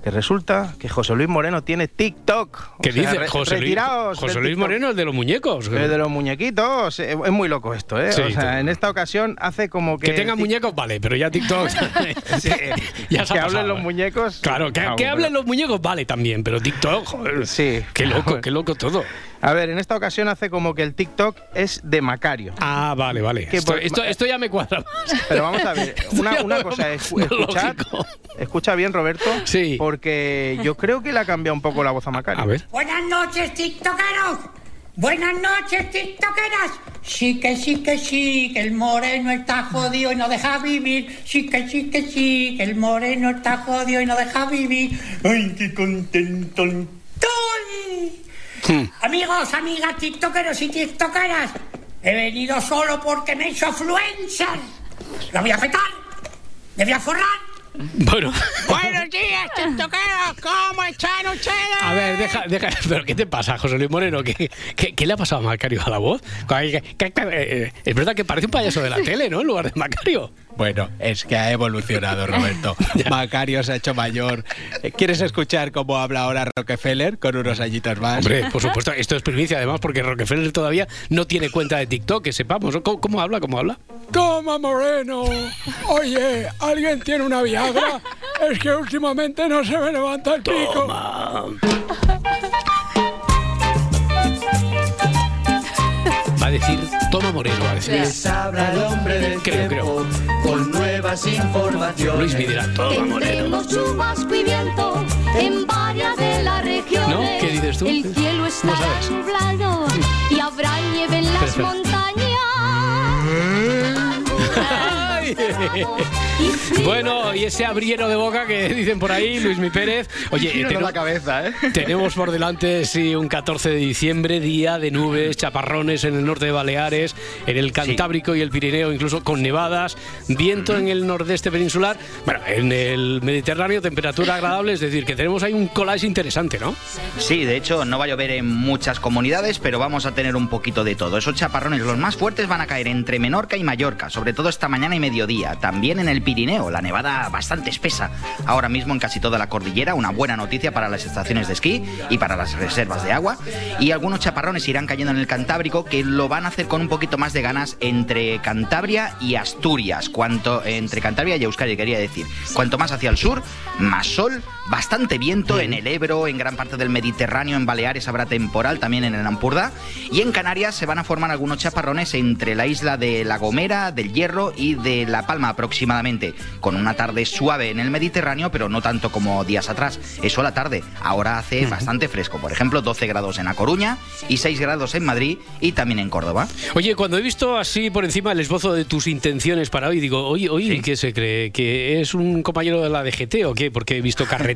[SPEAKER 2] Que resulta que José Luis Moreno tiene TikTok. O
[SPEAKER 1] ¿Qué
[SPEAKER 2] sea,
[SPEAKER 1] dice
[SPEAKER 2] re-
[SPEAKER 1] José Luis? José Luis. Moreno, el de los muñecos.
[SPEAKER 2] El de los muñequitos. eh, Es muy loco esto, ¿eh?
[SPEAKER 1] Sí,
[SPEAKER 2] o sea, en esta ocasión hace como que.
[SPEAKER 1] Que tenga muñecos, vale, pero ya TikTok. [laughs]
[SPEAKER 2] Sí, [laughs]
[SPEAKER 1] ya se
[SPEAKER 2] que
[SPEAKER 1] ha
[SPEAKER 2] hablen los
[SPEAKER 1] ¿eh?
[SPEAKER 2] muñecos.
[SPEAKER 1] Claro, que,
[SPEAKER 2] Ah,
[SPEAKER 1] que
[SPEAKER 2] bueno.
[SPEAKER 1] hablen los muñecos, vale también, pero TikTok, joder.
[SPEAKER 2] Sí.
[SPEAKER 1] Qué loco, qué loco todo.
[SPEAKER 2] A ver, en esta ocasión hace como que el TikTok es de Macario.
[SPEAKER 1] Ah, vale, vale.
[SPEAKER 2] Que
[SPEAKER 1] Esto,
[SPEAKER 2] por-
[SPEAKER 1] esto, esto ya me cuadra más.
[SPEAKER 2] Pero vamos a ver, [laughs] una, cosa, es,
[SPEAKER 1] lógico.
[SPEAKER 2] escucha bien Roberto,
[SPEAKER 1] Sí.
[SPEAKER 2] porque yo creo que le ha cambiado un poco la voz a Macario.
[SPEAKER 1] A ver.
[SPEAKER 22] Buenas noches, tiktokeros. Buenas noches, tiktokeras. Sí que sí que sí, que el moreno está jodido y no deja vivir. Sí que sí que sí, que el moreno está jodido y no deja vivir. Ay, qué contento estoy. Amigos, amigas, tiktokeros y tiktokeras. He venido solo porque me he hecho influencer. Lo voy a petar. Me voy a forrar.
[SPEAKER 1] Bueno.
[SPEAKER 22] Buenos días,
[SPEAKER 8] tiktokeros! ¿Cómo están ustedes?
[SPEAKER 1] A ver, deja, deja. ¿Pero qué te pasa, José Luis Moreno? ¿Qué, qué, qué le ha pasado a Macario a la voz? Que- eh, Es verdad que parece un payaso de la tele, ¿no? En lugar de Macario.
[SPEAKER 16] Bueno, es que ha evolucionado, [laughs] Roberto. Macario se ha hecho mayor. Eh, ¿Quieres escuchar cómo habla ahora Rockefeller con unos añitos más?
[SPEAKER 1] Hombre, por supuesto, esto es primicia además porque Rockefeller todavía no tiene cuenta de TikTok, que sepamos. ¿Cómo, cómo habla? ¿Cómo habla?
[SPEAKER 8] Toma, Moreno. Oye, ¿alguien tiene una Viagra? Es que últimamente no se me levanta el pico. [laughs]
[SPEAKER 1] Va a decir Toma Moreno. Va a decir.
[SPEAKER 19] Les habla el hombre del
[SPEAKER 1] Creo,
[SPEAKER 19] tiempo con nuevas informaciones.
[SPEAKER 1] Luis dirá Toma Moreno.
[SPEAKER 23] Tendremos chubasco y viento en varias de las regiones.
[SPEAKER 1] ¿No? ¿Qué dices tú?
[SPEAKER 23] El cielo
[SPEAKER 1] sabes?
[SPEAKER 23] nublado y habrá nieve en las montañas. [laughs]
[SPEAKER 1] Bueno, y ese abriero de boca que [laughs] dicen por ahí, Luis Mi Pérez. Oye, tenemos-
[SPEAKER 4] la cabeza, ¿eh? [laughs]
[SPEAKER 1] Tenemos por delante, sí, un 14 de diciembre, día de nubes, chaparrones en el norte de Baleares, en el Cantábrico y el Pirineo, incluso con nevadas, viento en el nordeste peninsular, bueno, en el Mediterráneo, temperatura agradable, es decir, que tenemos ahí un collage interesante, ¿no?
[SPEAKER 4] Sí, de hecho, no va a llover en muchas comunidades, pero vamos a tener un poquito de todo. Esos chaparrones, los más fuertes, van a caer entre Menorca y Mallorca, sobre todo esta mañana y También en el Pirineo, la nevada bastante espesa. Ahora mismo en casi toda la cordillera, una buena noticia para las estaciones de esquí y para las reservas de agua. Y algunos chaparrones irán cayendo en el Cantábrico, que lo van a hacer con un poquito más de ganas entre Cantabria y Asturias. Cuanto entre Cantabria y Euskadi, quería decir. Cuanto más hacia el sur, más sol, bastante viento en el Ebro, en gran parte del Mediterráneo, en Baleares habrá temporal, también en el Ampurdá. Y en Canarias se van a formar algunos chaparrones entre la isla de La Gomera, del Hierro y de La Palma aproximadamente, con una tarde suave en el Mediterráneo, pero no tanto como días atrás. Eso a la tarde. Ahora hace bastante fresco. Por ejemplo, 12 grados en La Coruña y 6 grados en Madrid y también en Córdoba.
[SPEAKER 1] Oye, cuando he visto así por encima el esbozo de tus intenciones para hoy, digo, oye, oye, ¿qué se cree? ¿Que es un compañero de la DGT o qué? Porque he visto carreteras, [laughs]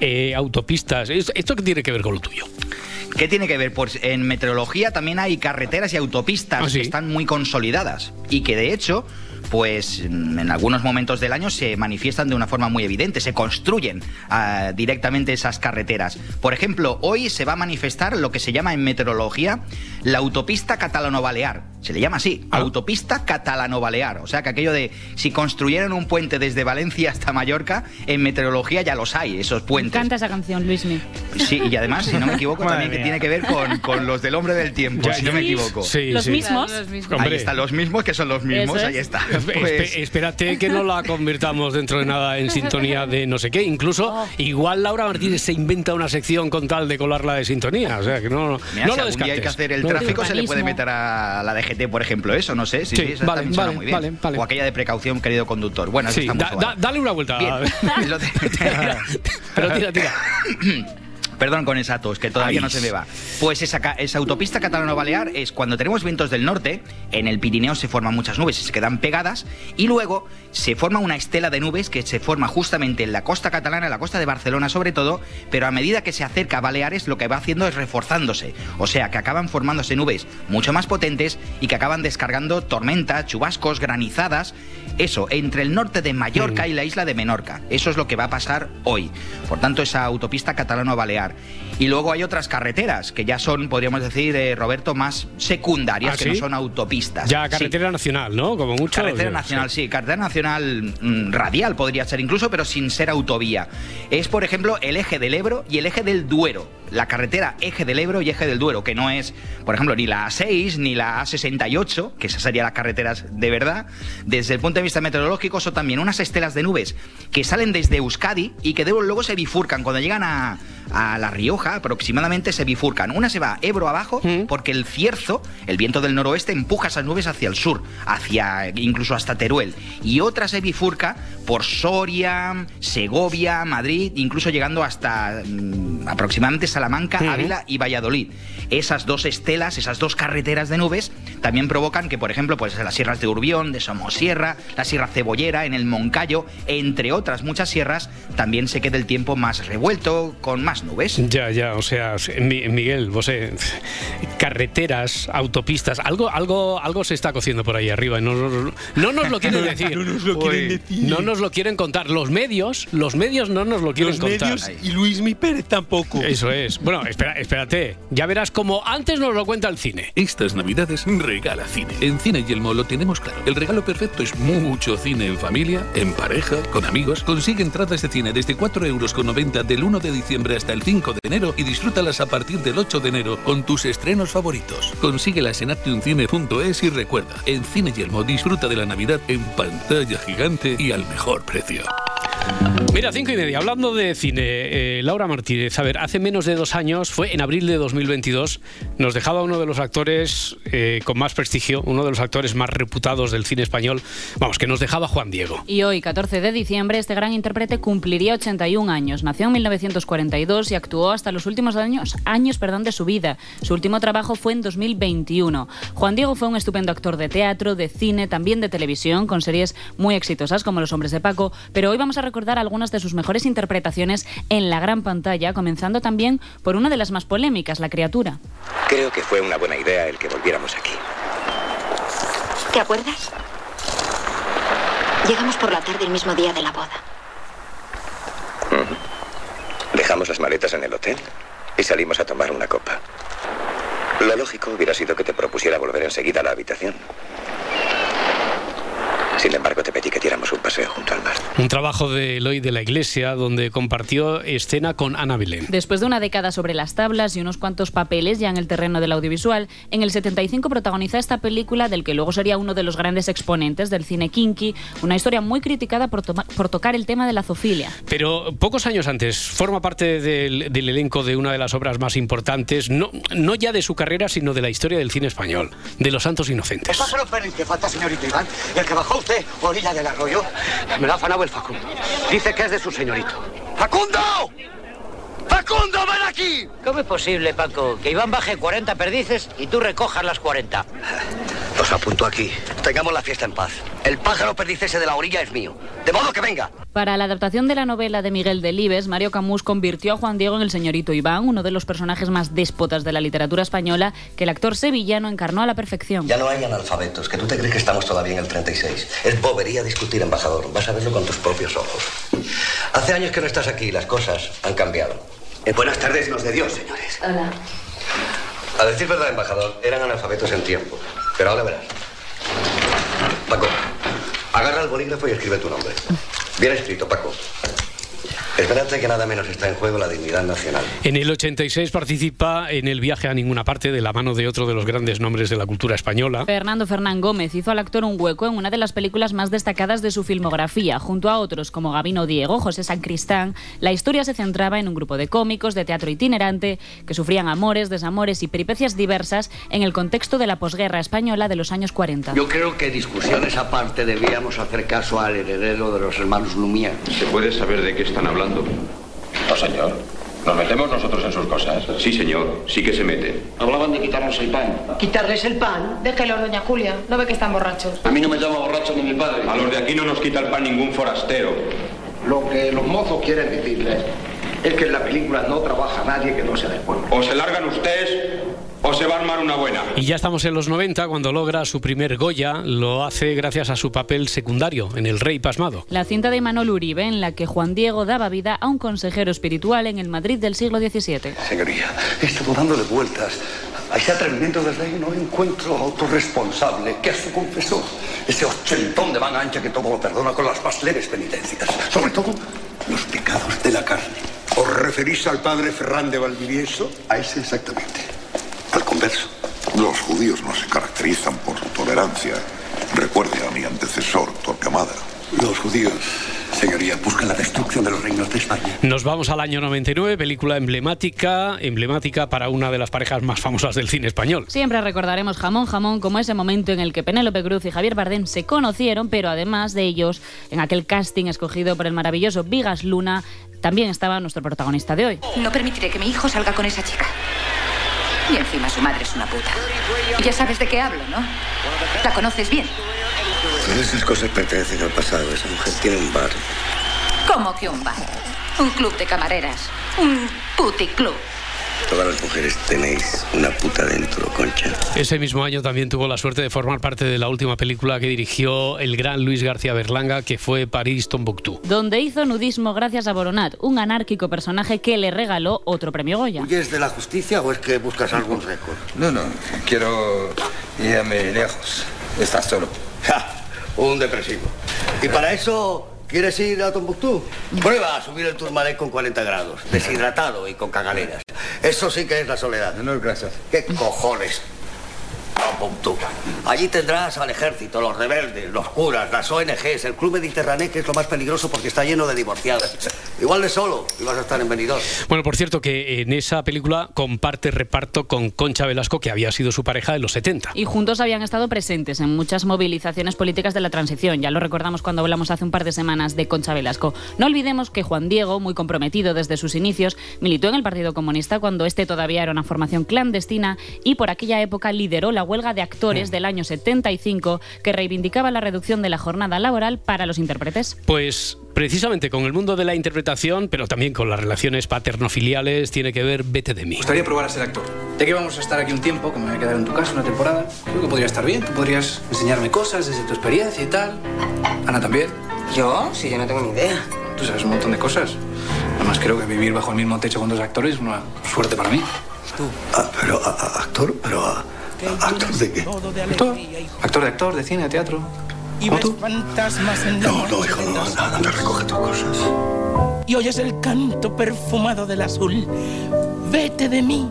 [SPEAKER 1] eh, autopistas. ¿Esto esto qué tiene que ver con lo tuyo?
[SPEAKER 4] ¿Qué tiene que ver? Pues en meteorología también hay carreteras y autopistas
[SPEAKER 1] ¿Ah, sí?
[SPEAKER 4] que están muy consolidadas y que de hecho pues mm, en algunos momentos del año se manifiestan de una forma muy evidente, se construyen ah, directamente esas carreteras. Por ejemplo, hoy se va a manifestar lo que se llama en meteorología la autopista catalano-balear. Se le llama así,
[SPEAKER 1] Ah.
[SPEAKER 4] autopista catalano-balear. O sea que aquello de si construyeran un puente desde Valencia hasta Mallorca, en meteorología ya los hay, esos
[SPEAKER 13] Me
[SPEAKER 4] puentes.
[SPEAKER 13] encanta esa canción, Luismi.
[SPEAKER 4] Sí, y además, si no me [laughs] equivoco,
[SPEAKER 2] Madre
[SPEAKER 4] también que tiene que ver con, con los del hombre del tiempo,
[SPEAKER 1] Ya,
[SPEAKER 4] si no me equivoco.
[SPEAKER 1] Sí,
[SPEAKER 13] Los
[SPEAKER 1] sí.
[SPEAKER 13] mismos.
[SPEAKER 4] Ahí están los mismos que son los mismos,
[SPEAKER 13] es.
[SPEAKER 4] ahí está. [laughs]
[SPEAKER 1] Espe-
[SPEAKER 4] Pues,
[SPEAKER 1] espérate que no la convirtamos dentro de nada en sintonía de no sé qué. Incluso,
[SPEAKER 13] Oh.
[SPEAKER 1] igual Laura Martínez se inventa una sección con tal de colarla de sintonía. O sea, que no,
[SPEAKER 4] mira,
[SPEAKER 1] no
[SPEAKER 4] si
[SPEAKER 1] lo
[SPEAKER 4] día hay
[SPEAKER 1] descartes.
[SPEAKER 4] que hacer el
[SPEAKER 1] No
[SPEAKER 4] tráfico, se le puede meter a la DGT, por ejemplo, eso, no sé. Sí,
[SPEAKER 1] Sí,
[SPEAKER 4] sí, eso
[SPEAKER 1] vale,
[SPEAKER 4] suena muy bien.
[SPEAKER 1] vale, vale.
[SPEAKER 4] O aquella de precaución, querido conductor. Bueno, eso
[SPEAKER 1] Sí, da- dale una vuelta.
[SPEAKER 4] Bien. [laughs]
[SPEAKER 1] Pero tira, tira. [laughs]
[SPEAKER 4] Perdón con esa tos, que todavía
[SPEAKER 1] Ay.
[SPEAKER 4] no se me va. Pues esa, esa autopista catalano-balear es cuando tenemos vientos del norte, en el Pirineo se forman muchas nubes y se quedan pegadas, y luego se forma una estela de nubes que se forma justamente en la costa catalana, en la costa de Barcelona sobre todo, pero a medida que se acerca a Baleares lo que va haciendo es reforzándose. O sea, que acaban formándose nubes mucho más potentes y que acaban descargando tormentas, chubascos, granizadas. Eso, entre el norte de Mallorca y la isla de Menorca. Eso es lo que va a pasar hoy. Por tanto, esa autopista catalano-balear. Y luego hay otras carreteras que ya son, podríamos decir, eh, Roberto, más secundarias,
[SPEAKER 1] ¿Ah,
[SPEAKER 4] que
[SPEAKER 1] sí?
[SPEAKER 4] no son autopistas.
[SPEAKER 1] Ya,
[SPEAKER 4] Sí.
[SPEAKER 1] carretera nacional, ¿no? Como mucho.
[SPEAKER 4] Carretera nacional,
[SPEAKER 1] sí.
[SPEAKER 4] sí. Carretera nacional mm, radial podría ser incluso, pero sin ser autovía. Es, por ejemplo, el eje del Ebro y el eje del Duero. La carretera eje del Ebro y eje del Duero, que no es, por ejemplo, ni la A6 ni la A68, que esas serían las carreteras de verdad. Desde el punto de vista meteorológico, son también unas estelas de nubes que salen desde Euskadi y que luego se bifurcan. Cuando llegan a, a La Rioja, aproximadamente se bifurcan. Una se va Ebro abajo, porque el cierzo, el viento del noroeste, empuja esas nubes hacia el sur, hacia incluso hasta Teruel. Y otra se bifurca por Soria, Segovia, Madrid, incluso llegando hasta mm, aproximadamente Salamanca. Ávila y Valladolid. Esas dos estelas, esas dos carreteras de nubes, también provocan que, por ejemplo, pues en las sierras de Urbión, de Somosierra, la Sierra Cebollera, en el Moncayo, entre otras muchas sierras, también se quede el tiempo más revuelto, con más nubes.
[SPEAKER 1] Ya, ya, o sea, Mi- Miguel, vos sé, carreteras, autopistas, algo, algo, algo se está cociendo por ahí arriba no, no- no nos lo quieren [laughs] decir.
[SPEAKER 24] No nos lo quieren decir.
[SPEAKER 1] No nos lo quieren contar. Los medios, los medios no nos lo quieren
[SPEAKER 24] Los
[SPEAKER 1] contar.
[SPEAKER 24] medios y Luis Mi Pérez tampoco.
[SPEAKER 1] Eso es. Bueno, espera, espérate. Ya verás como antes nos lo cuenta el cine.
[SPEAKER 25] Estas navidades regala cine. En Cine Yelmo lo tenemos claro. El regalo perfecto es mucho cine en familia, en pareja, con amigos. Consigue entradas de cine desde 4,90 euros del 1 de diciembre hasta el 5 de enero y disfrútalas a partir del 8 de enero con tus estrenos favoritos. Consíguelas en actioncine.es y recuerda, en Cine Yelmo disfruta de la Navidad en pantalla gigante y al mejor precio.
[SPEAKER 1] Mira, cinco y media. Hablando de cine, eh, Laura Martínez, a ver, hace menos de dos años, fue en abril de 2022, nos dejaba uno de los actores eh, con más prestigio, uno de los actores más reputados del cine español, vamos, que nos dejaba Juan Diego.
[SPEAKER 13] Y hoy, 14 de diciembre, este gran intérprete cumpliría 81 años. Nació en 1942 y actuó hasta los últimos años, años perdón, de su vida. Su último trabajo fue en 2021. Juan Diego fue un estupendo actor de teatro, de cine, también de televisión, con series muy exitosas como Los Hombres de Paco. Pero hoy vamos a recordar algunas de sus mejores interpretaciones en la gran pantalla, comenzando también por una de las más polémicas, La Criatura.
[SPEAKER 26] Creo que fue una buena idea el que volviéramos aquí.
[SPEAKER 27] ¿Te acuerdas? Llegamos por la tarde el mismo día de la boda.
[SPEAKER 26] Dejamos las maletas en el hotel y salimos a tomar una copa. Lo lógico hubiera sido que te propusiera volver enseguida a la habitación. Sin embargo, te pedí que diéramos un paseo junto al mar.
[SPEAKER 1] Un trabajo de Eloy de la Iglesia donde compartió escena con Ana Belén.
[SPEAKER 13] Después de una década sobre las tablas y unos cuantos papeles ya en el terreno del audiovisual, en el 75 protagoniza esta película del que luego sería uno de los grandes exponentes del cine kinky, una historia muy criticada por, tocar el tema de la zoofilia.
[SPEAKER 1] Pero pocos años antes forma parte del, del elenco de una de las obras más importantes, no, no ya de su carrera, sino de la historia del cine español, de Los Santos Inocentes.
[SPEAKER 28] El pájaro Pérez que falta, señorito Iván. El que bajó usted, orilla del arroyo. Me lo ha afanado el Facundo. Dice que es de su señorito. ¡Facundo! ¡Facundo, ven aquí!
[SPEAKER 29] ¿Cómo es posible, Paco, que Iván baje 40 perdices y tú recojas las 40?
[SPEAKER 28] Os apunto aquí. Tengamos la fiesta en paz. El pájaro perdiz ese de la orilla es mío. De modo que venga.
[SPEAKER 13] Para la adaptación de la novela de Miguel Delibes, Mario Camus convirtió a Juan Diego en el señorito Iván, uno de los personajes más déspotas de la literatura española, que el actor sevillano encarnó a la perfección.
[SPEAKER 28] Ya no hay analfabetos, que tú te crees que estamos todavía en el 36. Es bobería discutir, embajador. Vas a verlo con tus propios ojos. Hace años que no estás aquí, las cosas han cambiado. Eh, buenas tardes, nos de Dios, señores.
[SPEAKER 13] Hola.
[SPEAKER 28] A decir verdad, embajador, eran analfabetos en tiempo. Pero ahora verás. Agarra el bolígrafo y escribe tu nombre. Bien escrito, Paco. Espérate que nada menos está en juego la dignidad nacional.
[SPEAKER 1] En el 86 participa en el viaje a ninguna parte de la mano de otro de los grandes nombres de la cultura española.
[SPEAKER 13] Fernando Fernán Gómez hizo al actor un hueco en una de las películas más destacadas de su filmografía. Junto a otros como Gabino Diego, José Sancristán, la historia se centraba en un grupo de cómicos de teatro itinerante que sufrían amores, desamores y peripecias diversas en el contexto de la posguerra española de los años 40.
[SPEAKER 28] Yo creo que discusiones aparte debíamos hacer caso al heredero de los hermanos Lumière.
[SPEAKER 30] ¿Se puede saber de qué están hablando?
[SPEAKER 31] No, señor. ¿Nos metemos nosotros en sus cosas?
[SPEAKER 30] Sí, señor, sí que se mete.
[SPEAKER 31] Hablaban de quitarnos el pan.
[SPEAKER 32] ¿Quitarles el pan? Déjelo, doña Julia. ¿No ve que están borrachos?
[SPEAKER 31] A mí no me llama borracho ni mi padre.
[SPEAKER 30] A los de aquí no nos quita el pan ningún forastero.
[SPEAKER 31] Lo que los mozos quieren decirles es que en la película no trabaja nadie que no sea del pueblo.
[SPEAKER 30] O se largan ustedes o se va a armar una buena.
[SPEAKER 1] Y ya estamos en los 90 cuando logra su primer Goya, lo hace gracias a su papel secundario en El Rey Pasmado.
[SPEAKER 13] La cinta de Imanol Uribe en la que Juan Diego daba vida a un consejero espiritual en el Madrid del siglo XVII.
[SPEAKER 28] Señoría, he estado dándole vueltas a ese atrevimiento del rey. No encuentro autorresponsable que a su confesor, ese ochentón de manga ancha que todo lo perdona con las más leves penitencias. Sobre todo, los pecados de la carne.
[SPEAKER 33] ¿Os referís al padre Ferran de Valdivieso?
[SPEAKER 28] A ese exactamente. Al converso.
[SPEAKER 34] Los judíos no se caracterizan por su tolerancia. Recuerde a mi antecesor, Torquemada.
[SPEAKER 28] Los judíos, señoría, buscan la destrucción de los reinos de España.
[SPEAKER 1] Nos vamos al año 99, película emblemática, emblemática para una de las parejas más famosas del cine español.
[SPEAKER 13] Siempre recordaremos Jamón Jamón como ese momento en el que Penélope Cruz y Javier Bardem se conocieron, pero además de ellos, en aquel casting escogido por el maravilloso Vigas Luna, también estaba nuestro protagonista de hoy.
[SPEAKER 27] No permitiré que mi hijo salga con esa chica. Y encima su madre es una puta. Ya sabes de qué hablo, ¿no? ¿La conoces bien?
[SPEAKER 28] Todas esas cosas pertenecen al pasado. Esa mujer tiene un bar.
[SPEAKER 27] ¿Cómo que un bar? Un club de camareras. Un puticlub.
[SPEAKER 26] Todas las mujeres tenéis una puta dentro, Concha.
[SPEAKER 1] Ese mismo año también tuvo la suerte de formar parte de la última película que dirigió el gran Luis García Berlanga, que fue París Tombuctú.
[SPEAKER 13] Donde hizo nudismo gracias a Boronat, un anárquico personaje que le regaló otro premio Goya.
[SPEAKER 31] ¿Huyes de la justicia o es que buscas algún récord?
[SPEAKER 35] No, no, quiero irme lejos. Estás solo.
[SPEAKER 31] Ja, un depresivo. ¿Y para eso quieres ir a Tombuctú? Prueba a subir el Tourmalet con 40 grados, deshidratado y con caganeras. Eso sí que es la soledad.
[SPEAKER 35] No, gracias.
[SPEAKER 31] ¿Qué cojones? Allí tendrás al ejército, los rebeldes, los curas, las ONGs, el Club Mediterráneo, que es lo más peligroso porque está lleno de divorciadas. Igual de solo y vas a estar en Benidorm.
[SPEAKER 1] Bueno, por cierto, que en esa película comparte reparto con Concha Velasco, que había sido su pareja en los 70.
[SPEAKER 13] Y juntos habían estado presentes en muchas movilizaciones políticas de la transición. Ya lo recordamos cuando hablamos hace un par de semanas de Concha Velasco. No olvidemos que Juan Diego, muy comprometido desde sus inicios, militó en el Partido Comunista cuando este todavía era una formación clandestina y por aquella época lideró la huelga de actores del año 75 que reivindicaba la reducción de la jornada laboral para los intérpretes.
[SPEAKER 1] Pues precisamente con el mundo de la interpretación, pero también con las relaciones paterno-filiales, tiene que ver Vete de mí.
[SPEAKER 36] Me gustaría probar a ser actor. Ya que vamos a estar aquí un tiempo, que me voy a quedar en tu casa una temporada, creo que podría estar bien. Tú podrías enseñarme cosas desde tu experiencia y tal. Ana también.
[SPEAKER 37] ¿Yo? Sí, yo no tengo ni idea.
[SPEAKER 36] Tú sabes un montón de cosas. Además, creo que vivir bajo el mismo techo con dos actores es una suerte para mí.
[SPEAKER 31] Ah, pero, a- a- actor, pero. a- ¿Actor de qué?
[SPEAKER 36] Actor. Actor de actor, de cine, de teatro.
[SPEAKER 19] En la
[SPEAKER 31] No, no, hijo, no, anda, anda, recoge tus cosas.
[SPEAKER 19] Y oyes el canto perfumado del azul. Vete de mí.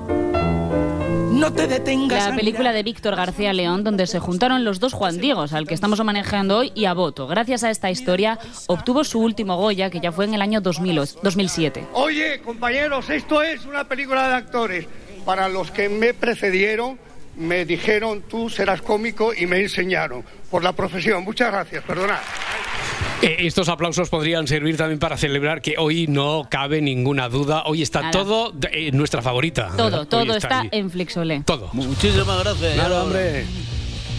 [SPEAKER 19] No te detengas.
[SPEAKER 13] La película de Víctor García León, donde se juntaron los dos Juan Diegos, al que estamos manejando hoy, y a Boto. Gracias a esta historia, obtuvo su último Goya, que ya fue en el año 2008 2007.
[SPEAKER 31] Oye, compañeros, esto es una película de actores. Para los que me precedieron, me dijeron tú serás cómico y me enseñaron por la profesión. Muchas gracias, perdonad.
[SPEAKER 1] Eh, estos aplausos podrían servir también para celebrar que hoy no cabe ninguna duda. Hoy está
[SPEAKER 13] Nada.
[SPEAKER 1] todo eh, nuestra favorita.
[SPEAKER 13] Todo,
[SPEAKER 1] Hoy
[SPEAKER 13] todo está
[SPEAKER 1] ahí.
[SPEAKER 13] en Flixolé.
[SPEAKER 1] Todo.
[SPEAKER 38] Muchísimas gracias.
[SPEAKER 1] Nada, hombre.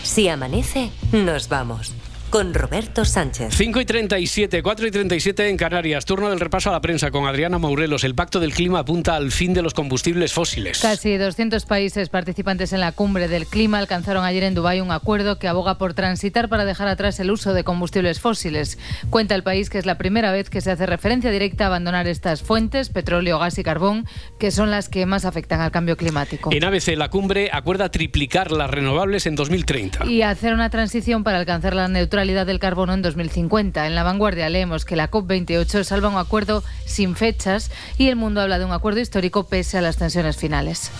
[SPEAKER 38] Si amanece, nos vamos. Con Roberto Sánchez.
[SPEAKER 1] 5 y 37, 4 y 37 en Canarias. Turno del repaso a la prensa con Adriana Maurelos. El pacto del clima apunta al fin de los combustibles fósiles.
[SPEAKER 39] Casi 200 países participantes en la cumbre del clima alcanzaron ayer en Dubái un acuerdo que aboga por transitar para dejar atrás el uso de combustibles fósiles. Cuenta el país que es la primera vez que se hace referencia directa a abandonar estas fuentes, petróleo, gas y carbón, que son las que más afectan al cambio climático.
[SPEAKER 1] En ABC, la cumbre acuerda triplicar las renovables en 2030.
[SPEAKER 39] Y hacer una transición para alcanzar la neutralidad del carbono en 2050. En la vanguardia leemos que la COP28 salva un acuerdo sin fechas y el mundo habla de un acuerdo histórico pese a las tensiones finales.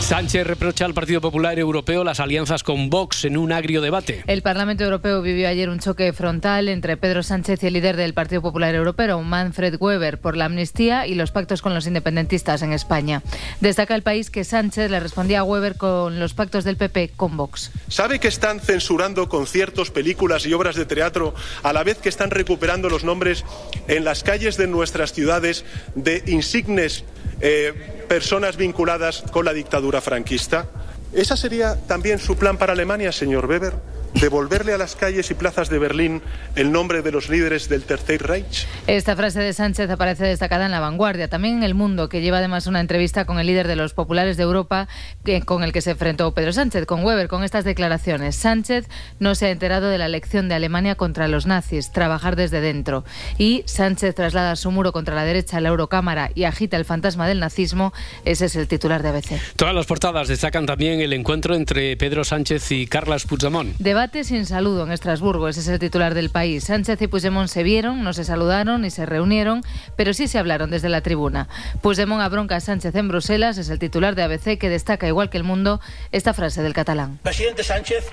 [SPEAKER 1] Sánchez reprocha al Partido Popular Europeo las alianzas con Vox en un agrio debate.
[SPEAKER 39] El Parlamento Europeo vivió ayer un choque frontal entre Pedro Sánchez y el líder del Partido Popular Europeo, Manfred Weber, por la amnistía y los pactos con los independentistas en España. Destaca el país que Sánchez le respondía a Weber con los pactos del PP con Vox.
[SPEAKER 40] ¿Sabe que están censurando conciertos, películas y obras de teatro a la vez que están recuperando los nombres en las calles de nuestras ciudades de insignes eh, personas vinculadas con la dictadura franquista? ¿Esa sería también su plan para Alemania, señor Weber? ¿Devolverle a las calles y plazas de Berlín el nombre de los líderes del Tercer Reich?
[SPEAKER 39] Esta frase de Sánchez aparece destacada en La Vanguardia, también en El Mundo, que lleva además una entrevista con el líder de los populares de Europa que- con el que se enfrentó Pedro Sánchez, con Weber, con estas declaraciones. Sánchez no se ha enterado de la elección de Alemania contra los nazis, trabajar desde dentro. Y Sánchez traslada su muro contra la derecha a la Eurocámara y agita el fantasma del nazismo. Ese es el titular de ABC.
[SPEAKER 1] Todas las portadas destacan también el encuentro entre Pedro Sánchez y Carles Puigdemont.
[SPEAKER 39] Debate sin saludo en Estrasburgo, ese es el titular del país. Sánchez y Puigdemont se vieron, no se saludaron ni se reunieron, pero sí se hablaron desde la tribuna. Puigdemont abronca a Sánchez en Bruselas, es el titular de ABC que destaca, igual que el mundo, esta frase del catalán.
[SPEAKER 41] Presidente Sánchez,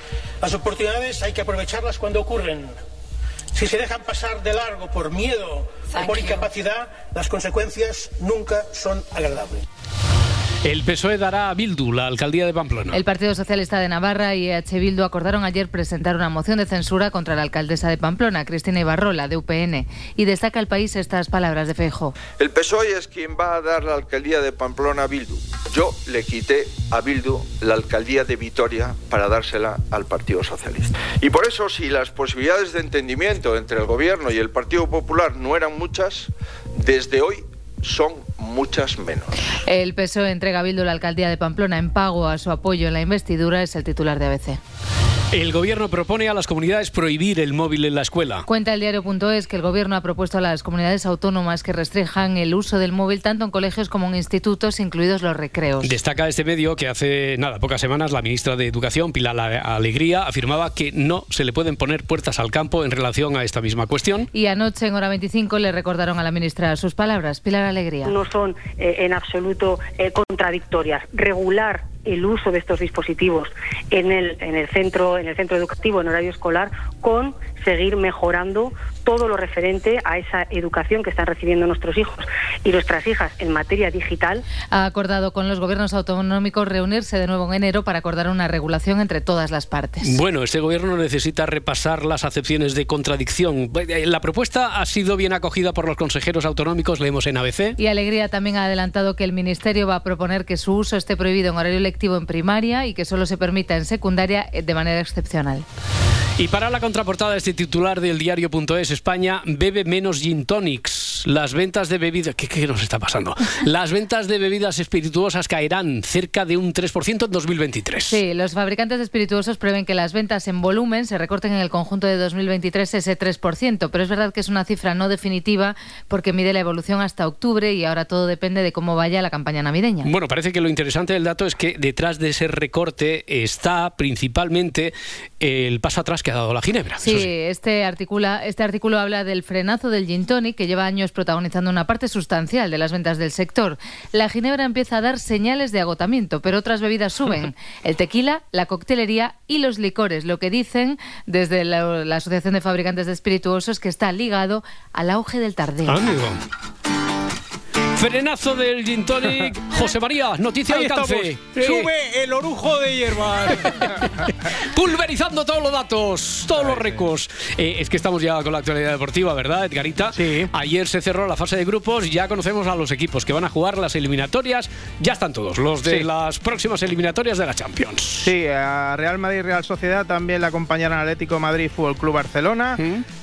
[SPEAKER 41] las oportunidades hay que aprovecharlas cuando ocurren. Si se dejan pasar de largo por miedo o por incapacidad, las consecuencias nunca son agradables.
[SPEAKER 1] El PSOE dará a Bildu la alcaldía de Pamplona.
[SPEAKER 39] El Partido Socialista de Navarra y EH Bildu acordaron ayer presentar una moción de censura contra la alcaldesa de Pamplona, Cristina Ibarrola, de UPN. Y destaca el país estas palabras de Feijóo.
[SPEAKER 34] El PSOE es quien va a dar la alcaldía de Pamplona a Bildu. Yo le quité a Bildu la alcaldía de Vitoria para dársela al Partido Socialista. Y por eso, si las posibilidades de entendimiento entre el Gobierno y el Partido Popular no eran muchas, desde hoy son muchas menos.
[SPEAKER 39] El PSOE entrega a la alcaldía de Pamplona en pago a su apoyo en la investidura, es el titular de ABC.
[SPEAKER 1] El gobierno propone a las comunidades prohibir el móvil en la escuela.
[SPEAKER 39] Cuenta el diario.es que el gobierno ha propuesto a las comunidades autónomas que restrinjan el uso del móvil tanto en colegios como en institutos, incluidos los recreos.
[SPEAKER 1] Destaca este medio que hace nada, pocas semanas, la ministra de Educación, Pilar Alegría, afirmaba que no se le pueden poner puertas al campo en relación a esta misma cuestión.
[SPEAKER 39] Y anoche, en hora 25, le recordaron a la ministra sus palabras. Pilar Alegría.
[SPEAKER 42] No son eh, en absoluto eh, contradictorias. Regular el uso de estos dispositivos en el, en el centro en el centro educativo en horario escolar con seguir mejorando todo lo referente a esa educación que están recibiendo nuestros hijos y nuestras hijas en materia digital.
[SPEAKER 39] Ha acordado con los gobiernos autonómicos reunirse de nuevo en enero para acordar una regulación entre todas las partes.
[SPEAKER 1] Bueno, este gobierno necesita repasar las acepciones de contradicción. La propuesta ha sido bien acogida por los consejeros autonómicos, leemos en ABC.
[SPEAKER 39] Y Alegría también ha adelantado que el Ministerio va a proponer que su uso esté prohibido en horario lectivo en primaria y que solo se permita en secundaria eh, de manera excepcional.
[SPEAKER 1] Y para la contraportada, este titular del diario.es, España bebe menos gin tonics. Las ventas de bebidas... ¿Qué, ¿Qué, nos está pasando? [laughs] Las ventas de bebidas espirituosas caerán cerca de un 3% en 2023.
[SPEAKER 39] Sí, los fabricantes de espirituosos prevén que las ventas en volumen se recorten en el conjunto de 2023 ese 3%, pero es verdad que es una cifra no definitiva porque mide la evolución hasta octubre y ahora todo depende de cómo vaya la campaña navideña.
[SPEAKER 1] Bueno, parece que lo interesante del dato es que detrás de ese recorte está principalmente el paso atrás que ha dado la Ginebra.
[SPEAKER 39] Sí, sí. Este, articula, este artículo habla del frenazo del gin tonic que lleva años protagonizando una parte sustancial de las ventas del sector. La Ginebra empieza a dar señales de agotamiento, pero otras bebidas suben. [laughs] El tequila, la coctelería y los licores, lo que dicen desde la, la Asociación de Fabricantes de Espirituosos que está ligado al auge del tardeo.
[SPEAKER 1] Amigo. Frenazo del gin tonic. [laughs] José María, noticia de alcance.
[SPEAKER 43] Sube el orujo de hierbas. [laughs]
[SPEAKER 1] Pulverizando todos los datos, todos los récords. Eh, es que estamos ya con la actualidad deportiva, ¿verdad, Edgarita? Sí. Ayer se cerró la fase de grupos, ya conocemos a los equipos que van a jugar las eliminatorias. Ya están todos, los de
[SPEAKER 2] Sí.
[SPEAKER 1] las próximas eliminatorias de la Champions.
[SPEAKER 2] Sí, a Real Madrid y Real Sociedad también la acompañaron Atlético Madrid Fútbol Club Barcelona.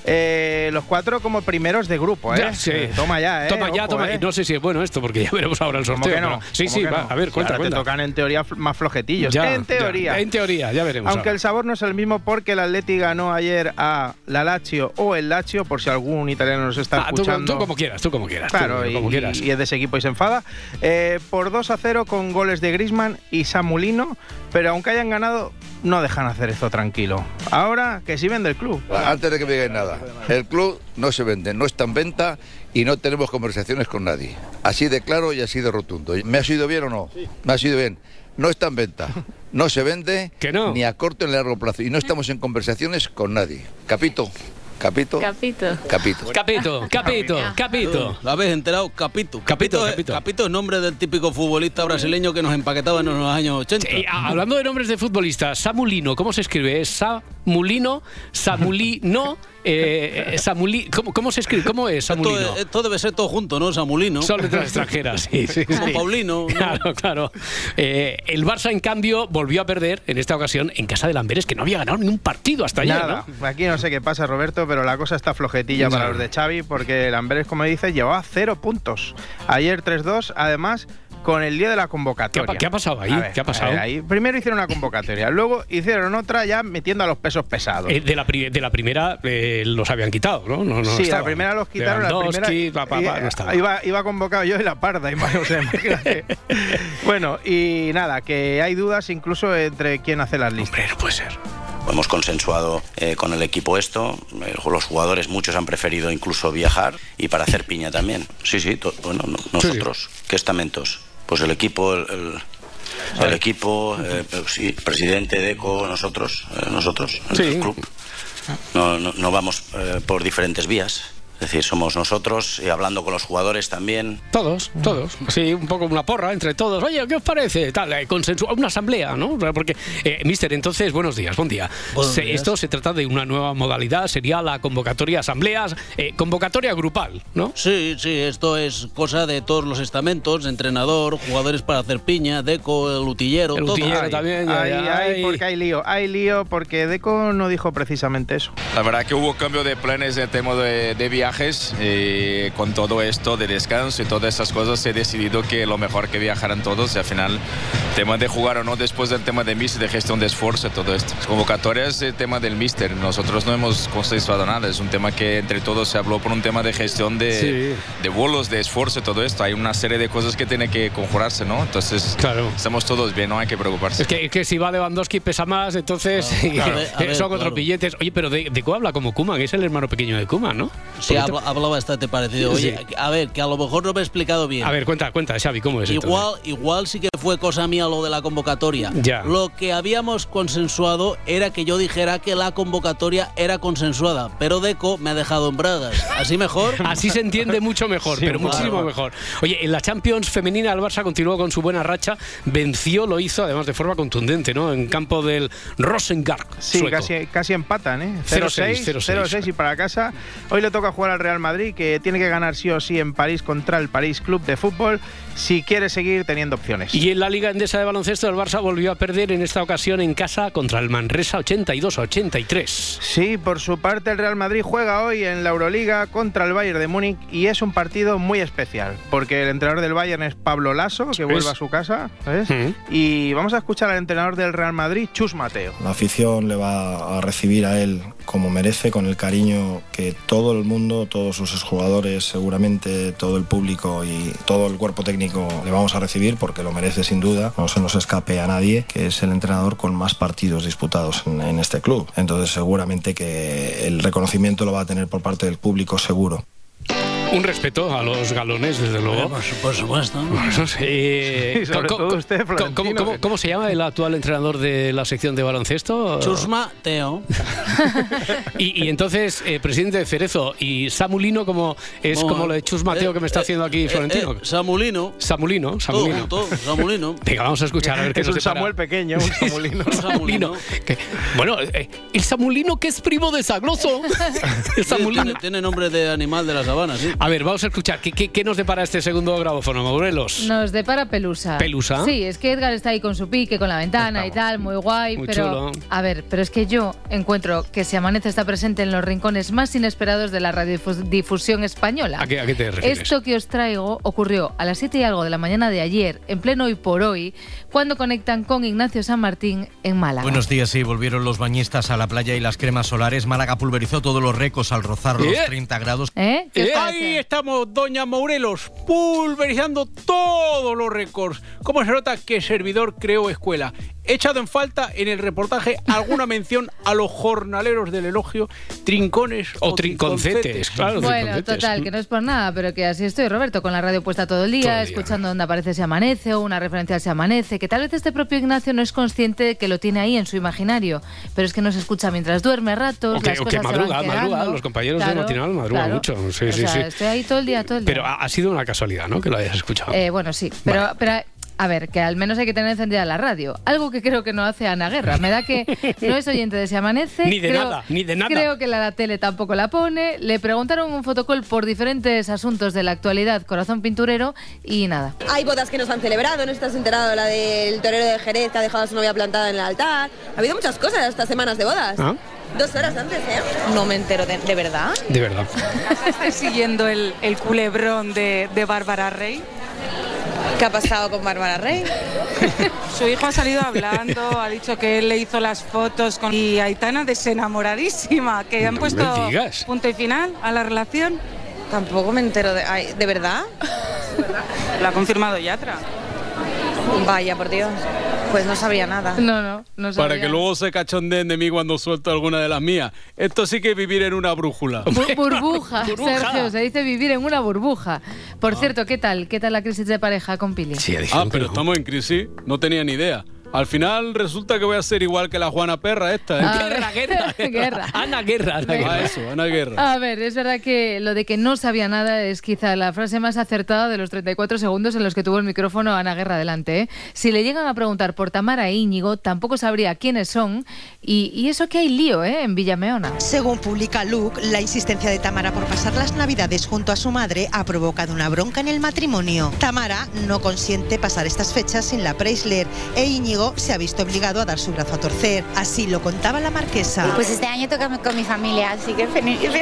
[SPEAKER 2] Eh, los cuatro como primeros de grupo, ¿eh?
[SPEAKER 1] Ya, sí.
[SPEAKER 2] Eh, Toma ya, ¿eh?
[SPEAKER 1] Toma ya,
[SPEAKER 2] Ojo,
[SPEAKER 1] toma.
[SPEAKER 2] ¿eh?
[SPEAKER 1] No sé si es bueno esto, porque ya veremos ahora el
[SPEAKER 2] ¿Cómo
[SPEAKER 1] sorteo.
[SPEAKER 2] que no?
[SPEAKER 1] Sí,
[SPEAKER 2] ¿Cómo
[SPEAKER 1] sí,
[SPEAKER 2] que
[SPEAKER 1] va,
[SPEAKER 2] no?
[SPEAKER 1] a ver, cuenta,
[SPEAKER 2] ahora
[SPEAKER 1] cuenta.
[SPEAKER 2] te tocan en teoría más flojetillos.
[SPEAKER 1] Ya,
[SPEAKER 2] en teoría.
[SPEAKER 1] ya, en teoría, ya veremos.
[SPEAKER 2] Aunque
[SPEAKER 1] ahora.
[SPEAKER 2] el sabor no es el mismo porque el Atleti ganó ayer a la Lazio o el Lazio, por si algún italiano nos está
[SPEAKER 1] Ah,
[SPEAKER 2] escuchando.
[SPEAKER 1] tú como quieras, tú como quieras. tú
[SPEAKER 2] Claro, y,
[SPEAKER 1] como quieras.
[SPEAKER 2] y es de ese equipo y se enfada. Eh, por 2 a 0 con goles de Grisman y Samulino, pero aunque hayan ganado, no dejan hacer esto tranquilo. Ahora que sí vende el club.
[SPEAKER 44] Antes de que me digáis nada, el club no se vende, no está en venta y no tenemos conversaciones con nadie. Así de claro y así de rotundo. ¿Me ha sido bien o no? Me ha sido bien. No está en venta, no se vende ni a corto ni a largo plazo y no estamos en conversaciones con nadie. Capito, capito,
[SPEAKER 45] Capito.
[SPEAKER 44] capito.
[SPEAKER 1] Capito, capito, capito.
[SPEAKER 46] ¿Lo habéis enterado? Capito.
[SPEAKER 1] Capito,
[SPEAKER 46] es-
[SPEAKER 1] capito.
[SPEAKER 46] Capito es nombre del típico futbolista brasileño que nos empaquetaba en los años 80.
[SPEAKER 1] Eh, a- hablando de nombres de futbolistas, Samulino, ¿cómo se escribe? ¿Es Samulino? ¿Samulino? Eh, eh, Samuli, ¿cómo, ¿Cómo se escribe? ¿Cómo es
[SPEAKER 46] Esto,
[SPEAKER 1] Samulino?
[SPEAKER 46] es- esto debe ser todo junto, ¿no? Samulino.
[SPEAKER 1] Son letras extranjeras, sí, sí,
[SPEAKER 46] Como
[SPEAKER 1] sí.
[SPEAKER 46] Paulino. ¿no?
[SPEAKER 1] Claro, claro. Eh, el Barça, en cambio, volvió a perder en esta ocasión en casa de Amberes, que no había ganado ni un partido hasta ayer,
[SPEAKER 2] Nada, aquí no sé qué pasa, Roberto, pero la cosa está flojetilla para los de Xavi, porque el Amberes, como dice, llevaba cero puntos. Ayer 3-2, además con el día de la convocatoria.
[SPEAKER 1] ¿Qué ha pa- qué ha pasado ahí?
[SPEAKER 2] Ver,
[SPEAKER 1] ¿Qué ha pasado?
[SPEAKER 2] ver, ahí. Primero hicieron una convocatoria, [laughs] luego hicieron otra ya metiendo a los pesos pesados.
[SPEAKER 1] Eh, de, la pri- de la primera eh, los habían quitado, ¿no? no, no
[SPEAKER 2] sí, la primera los quitaron, la primera
[SPEAKER 1] Lewandowski, pa, pa, pa,
[SPEAKER 2] i-
[SPEAKER 1] no estaba.
[SPEAKER 2] iba, iba convocado yo y la parda, o [laughs] sea, imagínate. bueno, y nada, que hay dudas incluso entre quién hace las listas.
[SPEAKER 1] no puede ser.
[SPEAKER 47] Hemos consensuado eh, con el equipo esto. eh, los jugadores, muchos han preferido incluso viajar y para hacer piña también. Sí, sí, bueno, no- nosotros. ¿Qué estamentos? Pues el equipo, el, el- el equipo, eh, sí, presidente, Deco, nosotros, eh, nosotros, el
[SPEAKER 1] Sí.
[SPEAKER 47] club. No, no, no vamos eh, por diferentes vías. Es decir, somos nosotros, y hablando con los jugadores también.
[SPEAKER 1] Todos, todos. Sí, un poco una porra entre todos. Oye, ¿qué os parece? Tal, eh, consensu- una asamblea, ¿no? Porque, eh, mister, entonces, buenos días, buen día.
[SPEAKER 46] Buenos
[SPEAKER 1] Se-
[SPEAKER 46] días.
[SPEAKER 1] Esto se trata de una nueva modalidad, sería la convocatoria asambleas, eh, convocatoria grupal, ¿no?
[SPEAKER 46] Sí, sí, esto es cosa de todos los estamentos, entrenador, jugadores para hacer piña, Deco, el utillero,
[SPEAKER 1] El
[SPEAKER 46] todo.
[SPEAKER 1] utillero
[SPEAKER 48] Ay,
[SPEAKER 1] también, ya,
[SPEAKER 48] ay,
[SPEAKER 1] ya,
[SPEAKER 48] ay,
[SPEAKER 1] ay.
[SPEAKER 48] porque hay lío. Hay lío porque Deco no dijo precisamente eso.
[SPEAKER 49] La verdad que hubo cambio de planes en tema de, de viajes y con todo esto de descanso y todas esas cosas he decidido que lo mejor que viajaran todos y al final tema de jugar o no después del tema de mister, de gestión de esfuerzo y todo esto. Convocatoria es el tema del mister, nosotros no hemos consensuado nada, es un tema que entre todos se habló por un tema de gestión de, de vuelos, de esfuerzo y todo esto. Hay una serie de cosas que tiene que conjurarse, ¿no? Entonces estamos todos bien, no hay que preocuparse.
[SPEAKER 1] Es que, es que si va Lewandowski pesa más, entonces
[SPEAKER 46] Claro. [laughs] A ver, a ver,
[SPEAKER 1] son otros
[SPEAKER 46] claro.
[SPEAKER 1] billetes. Oye, pero de, Deco habla como Kuman, es el hermano pequeño de Kuman, ¿no?
[SPEAKER 46] Sí, habla, habla bastante parecido. Oye,
[SPEAKER 1] Sí.
[SPEAKER 46] a ver, que a lo mejor no me he explicado bien.
[SPEAKER 1] A ver, cuenta, cuenta, Xavi, ¿cómo es esto?
[SPEAKER 46] Igual, igual sí que fue cosa mía lo de la convocatoria.
[SPEAKER 1] Ya.
[SPEAKER 46] Lo que habíamos consensuado era que yo dijera que la convocatoria era consensuada, pero Deco me ha dejado en bragas. ¿Así mejor? [laughs]
[SPEAKER 1] Así se entiende mucho mejor,
[SPEAKER 46] Sí,
[SPEAKER 1] pero
[SPEAKER 46] claro.
[SPEAKER 1] muchísimo mejor. Oye, en la Champions femenina el Barça continuó con su buena racha, venció, lo hizo además de forma contundente, ¿no? En campo del Rosengard.
[SPEAKER 48] Sí,
[SPEAKER 1] sueco.
[SPEAKER 48] casi, casi empatan, ¿eh?
[SPEAKER 1] 0-6,
[SPEAKER 48] 0-6, 0-6 y para casa. Hoy le toca jugar al Real Madrid, que tiene que ganar sí o sí en París contra el París Club de Fútbol, si quiere seguir teniendo opciones.
[SPEAKER 1] Y en la Liga Endesa de Baloncesto el Barça volvió a perder en esta ocasión en casa contra el Manresa 82-83.
[SPEAKER 48] Sí, por su parte el Real Madrid juega hoy en la Euroliga contra el Bayern de Múnich y es un partido muy especial, porque el entrenador del Bayern es Pablo Lasso, que vuelve a su casa, ¿sabes? Y vamos a escuchar al entrenador del Real Madrid, Chus Mateo.
[SPEAKER 50] La afición le va a recibir a él como merece, con el cariño que todo el mundo, todos sus jugadores, seguramente todo el público y todo el cuerpo técnico le vamos a recibir porque lo merece sin duda. No se nos escape a nadie, que es el entrenador con más partidos disputados en, este club. Entonces seguramente que el reconocimiento lo va a tener por parte del público seguro.
[SPEAKER 1] Un respeto a los galones, desde luego.
[SPEAKER 46] Por, por supuesto.
[SPEAKER 1] Bueno, sí. [laughs]
[SPEAKER 48] Sí, sobre
[SPEAKER 1] ¿Cómo-
[SPEAKER 48] todo usted,
[SPEAKER 1] cómo-
[SPEAKER 48] Florentino,
[SPEAKER 1] cómo- cómo-
[SPEAKER 48] que-
[SPEAKER 1] cómo se llama el actual entrenador de la sección de baloncesto?
[SPEAKER 46] Chusma Teo. [laughs]
[SPEAKER 1] Y, y entonces, eh, presidente de Cerezo y Samulino, como es como lo de Chus Mateo
[SPEAKER 46] eh,
[SPEAKER 1] que me está
[SPEAKER 46] eh,
[SPEAKER 1] haciendo aquí
[SPEAKER 46] eh,
[SPEAKER 1] Florentino.
[SPEAKER 46] eh, Samulino.
[SPEAKER 1] Samulino,
[SPEAKER 46] Todo
[SPEAKER 1] Samulino.
[SPEAKER 46] Samulino. [laughs]
[SPEAKER 1] Venga, vamos a escuchar a ver qué
[SPEAKER 48] Es
[SPEAKER 1] nos
[SPEAKER 48] un
[SPEAKER 1] depara.
[SPEAKER 48] Samuel pequeño, un Samulino.
[SPEAKER 1] Un Samulino. Que- bueno, eh, el Samulino que es primo de Sagloso. el Samulino.
[SPEAKER 46] Tiene, tiene nombre de animal de la sabana, sí.
[SPEAKER 1] A ver, vamos a escuchar. ¿Qué, qué, qué nos depara este segundo grabófono, Morelos?
[SPEAKER 39] Nos depara Pelusa.
[SPEAKER 1] ¿Pelusa?
[SPEAKER 39] Sí, es que Edgar está ahí con su pique, con la ventana y tal, muy guay.
[SPEAKER 1] Muy
[SPEAKER 39] pero,
[SPEAKER 1] chulo.
[SPEAKER 39] a ver, pero es que yo encuentro que Si Amanece está presente en los rincones más inesperados de la radiodifusión española.
[SPEAKER 1] ¿A qué, a qué te refieres?
[SPEAKER 39] Esto que os traigo ocurrió a las 7 y algo de la mañana de ayer, en pleno hoy por hoy, cuando conectan con Ignacio San Martín en Málaga.
[SPEAKER 51] Buenos días, sí, volvieron los bañistas a la playa y las cremas solares. Málaga pulverizó todos los récords al rozar los
[SPEAKER 43] ¿Eh?
[SPEAKER 51] 30 grados.
[SPEAKER 39] ¿Eh? ¿Qué os
[SPEAKER 43] Ahí
[SPEAKER 39] parece?
[SPEAKER 43] estamos, doña Mourelos, pulverizando todos los récords. ¿Cómo se nota que servidor creó escuela? He echado en falta en el reportaje alguna [laughs] mención a los jornaleros del elogio, trincones
[SPEAKER 1] O trinconcetes, claro.
[SPEAKER 39] Bueno,
[SPEAKER 1] trinconcetes.
[SPEAKER 39] total, que no es por nada, pero que así estoy, Roberto, con la radio puesta todo el día,
[SPEAKER 1] Todo el día.
[SPEAKER 39] escuchando donde aparece Se Amanece o una referencia a Se Amanece, que tal vez este propio Ignacio no es consciente de que lo tiene ahí en su imaginario, pero es que nos escucha mientras duerme a ratos,
[SPEAKER 1] O que,
[SPEAKER 39] las
[SPEAKER 1] o que
[SPEAKER 39] cosas se van
[SPEAKER 1] madruga, madruga. Los compañeros
[SPEAKER 39] Claro,
[SPEAKER 1] de matinal madrugan
[SPEAKER 39] claro.
[SPEAKER 1] mucho. Sí,
[SPEAKER 39] o
[SPEAKER 1] sí,
[SPEAKER 39] sea,
[SPEAKER 1] sí.
[SPEAKER 39] Estoy ahí todo el día, todo el día.
[SPEAKER 1] Pero ha, ha sido una casualidad, ¿no? Que lo hayas escuchado.
[SPEAKER 39] Eh, bueno, sí, pero, pero a ver, que al menos hay que tener encendida la radio. Algo que creo que no hace Ana Guerra. Me da que no es oyente de Se Amanece. [laughs]
[SPEAKER 1] Ni de
[SPEAKER 39] creo-
[SPEAKER 1] nada, ni de nada.
[SPEAKER 39] Creo que la, la tele tampoco la pone. Le preguntaron un fotocall por diferentes asuntos de la actualidad, corazón pinturero, y nada.
[SPEAKER 52] Hay bodas que no se han celebrado, no estás enterado, la del torero de Jerez que ha dejado a su novia plantada en el altar. Ha habido muchas cosas estas semanas de bodas.
[SPEAKER 1] ¿Ah?
[SPEAKER 52] Dos horas antes, ¿eh?
[SPEAKER 53] No me entero de, ¿de verdad.
[SPEAKER 1] De verdad.
[SPEAKER 53] ¿Estás siguiendo el, el culebrón de, de Bárbara Rey?
[SPEAKER 52] ¿Qué ha pasado con Bárbara Rey? [laughs]
[SPEAKER 53] Su hijo ha salido hablando, ha dicho que él le hizo las fotos con... Y Aitana desenamoradísima, que han
[SPEAKER 52] No
[SPEAKER 53] puesto punto y final a la relación.
[SPEAKER 52] Tampoco me entero de... ay, ¿De verdad?
[SPEAKER 53] Lo ha confirmado Yatra.
[SPEAKER 52] Vaya, por Dios. Pues no sabía nada.
[SPEAKER 39] No, no, no
[SPEAKER 43] Para que luego se cachondeen de mí cuando suelto alguna de las mías. Esto sí que es vivir en una brújula.
[SPEAKER 39] Bu- burbuja, [laughs] Sergio, se dice vivir en una burbuja. Por cierto, ¿qué tal? ¿Qué tal la crisis de pareja con Pili?
[SPEAKER 43] ah, pero estamos en crisis. No tenía ni idea. Al final resulta que voy a ser igual que la Juana Perra esta. ¿eh?
[SPEAKER 39] A
[SPEAKER 1] Guerra,
[SPEAKER 39] ver. [laughs]
[SPEAKER 1] guerra,
[SPEAKER 39] Guerra.
[SPEAKER 1] Ana Guerra. Ana.
[SPEAKER 43] Ah,
[SPEAKER 1] Guerra.
[SPEAKER 43] eso, Ana Guerra.
[SPEAKER 39] A ver, es verdad que lo de que no sabía nada es quizá la frase más acertada de los 34 segundos en los que tuvo el micrófono Ana Guerra delante. ¿eh? Si le llegan a preguntar por Tamara e Íñigo, tampoco sabría quiénes son. Y, y eso que hay lío ¿eh? en Villameona.
[SPEAKER 54] Según publica Luke, la insistencia de Tamara por pasar las navidades junto a su madre ha provocado una bronca en el matrimonio. Tamara no consiente pasar estas fechas sin la Preisler e Íñigo se ha visto obligado a dar su brazo a torcer. Así lo contaba la marquesa.
[SPEAKER 55] Pues este año toca con mi familia, así que feliz. [laughs] O sea,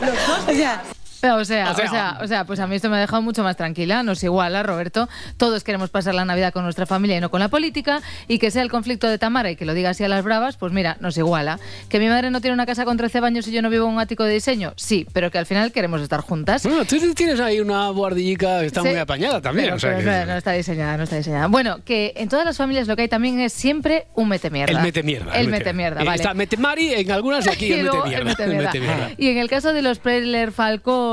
[SPEAKER 39] Pero, O sea,
[SPEAKER 55] O [laughs]
[SPEAKER 39] o
[SPEAKER 55] sea-
[SPEAKER 39] sea, o sea, pues a mí esto me ha dejado mucho más tranquila. Nos iguala, Roberto. Todos queremos pasar la Navidad con nuestra familia y no con la política. Y que sea el conflicto de Tamara y que lo diga así a las bravas, pues mira, nos iguala. Que mi madre no tiene una casa con 13 baños y yo no vivo en un ático de diseño, sí, pero que al final queremos estar juntas.
[SPEAKER 1] Bueno, tú tienes ahí una guardillica que está
[SPEAKER 39] Sí.
[SPEAKER 1] muy apañada también.
[SPEAKER 39] Pero-
[SPEAKER 1] o sea
[SPEAKER 39] pero
[SPEAKER 1] que-
[SPEAKER 39] no, no está diseñada, no está diseñada. Bueno, que en todas las familias lo que hay también es siempre un mete mierda.
[SPEAKER 1] El mete mierda.
[SPEAKER 39] El mete mierda,
[SPEAKER 1] Eh,
[SPEAKER 39] vale.
[SPEAKER 1] Está mete Mari en algunas y aquí el [laughs] mete mierda.
[SPEAKER 39] el
[SPEAKER 1] El
[SPEAKER 39] mierda. Y en el caso de los Preller, Falcón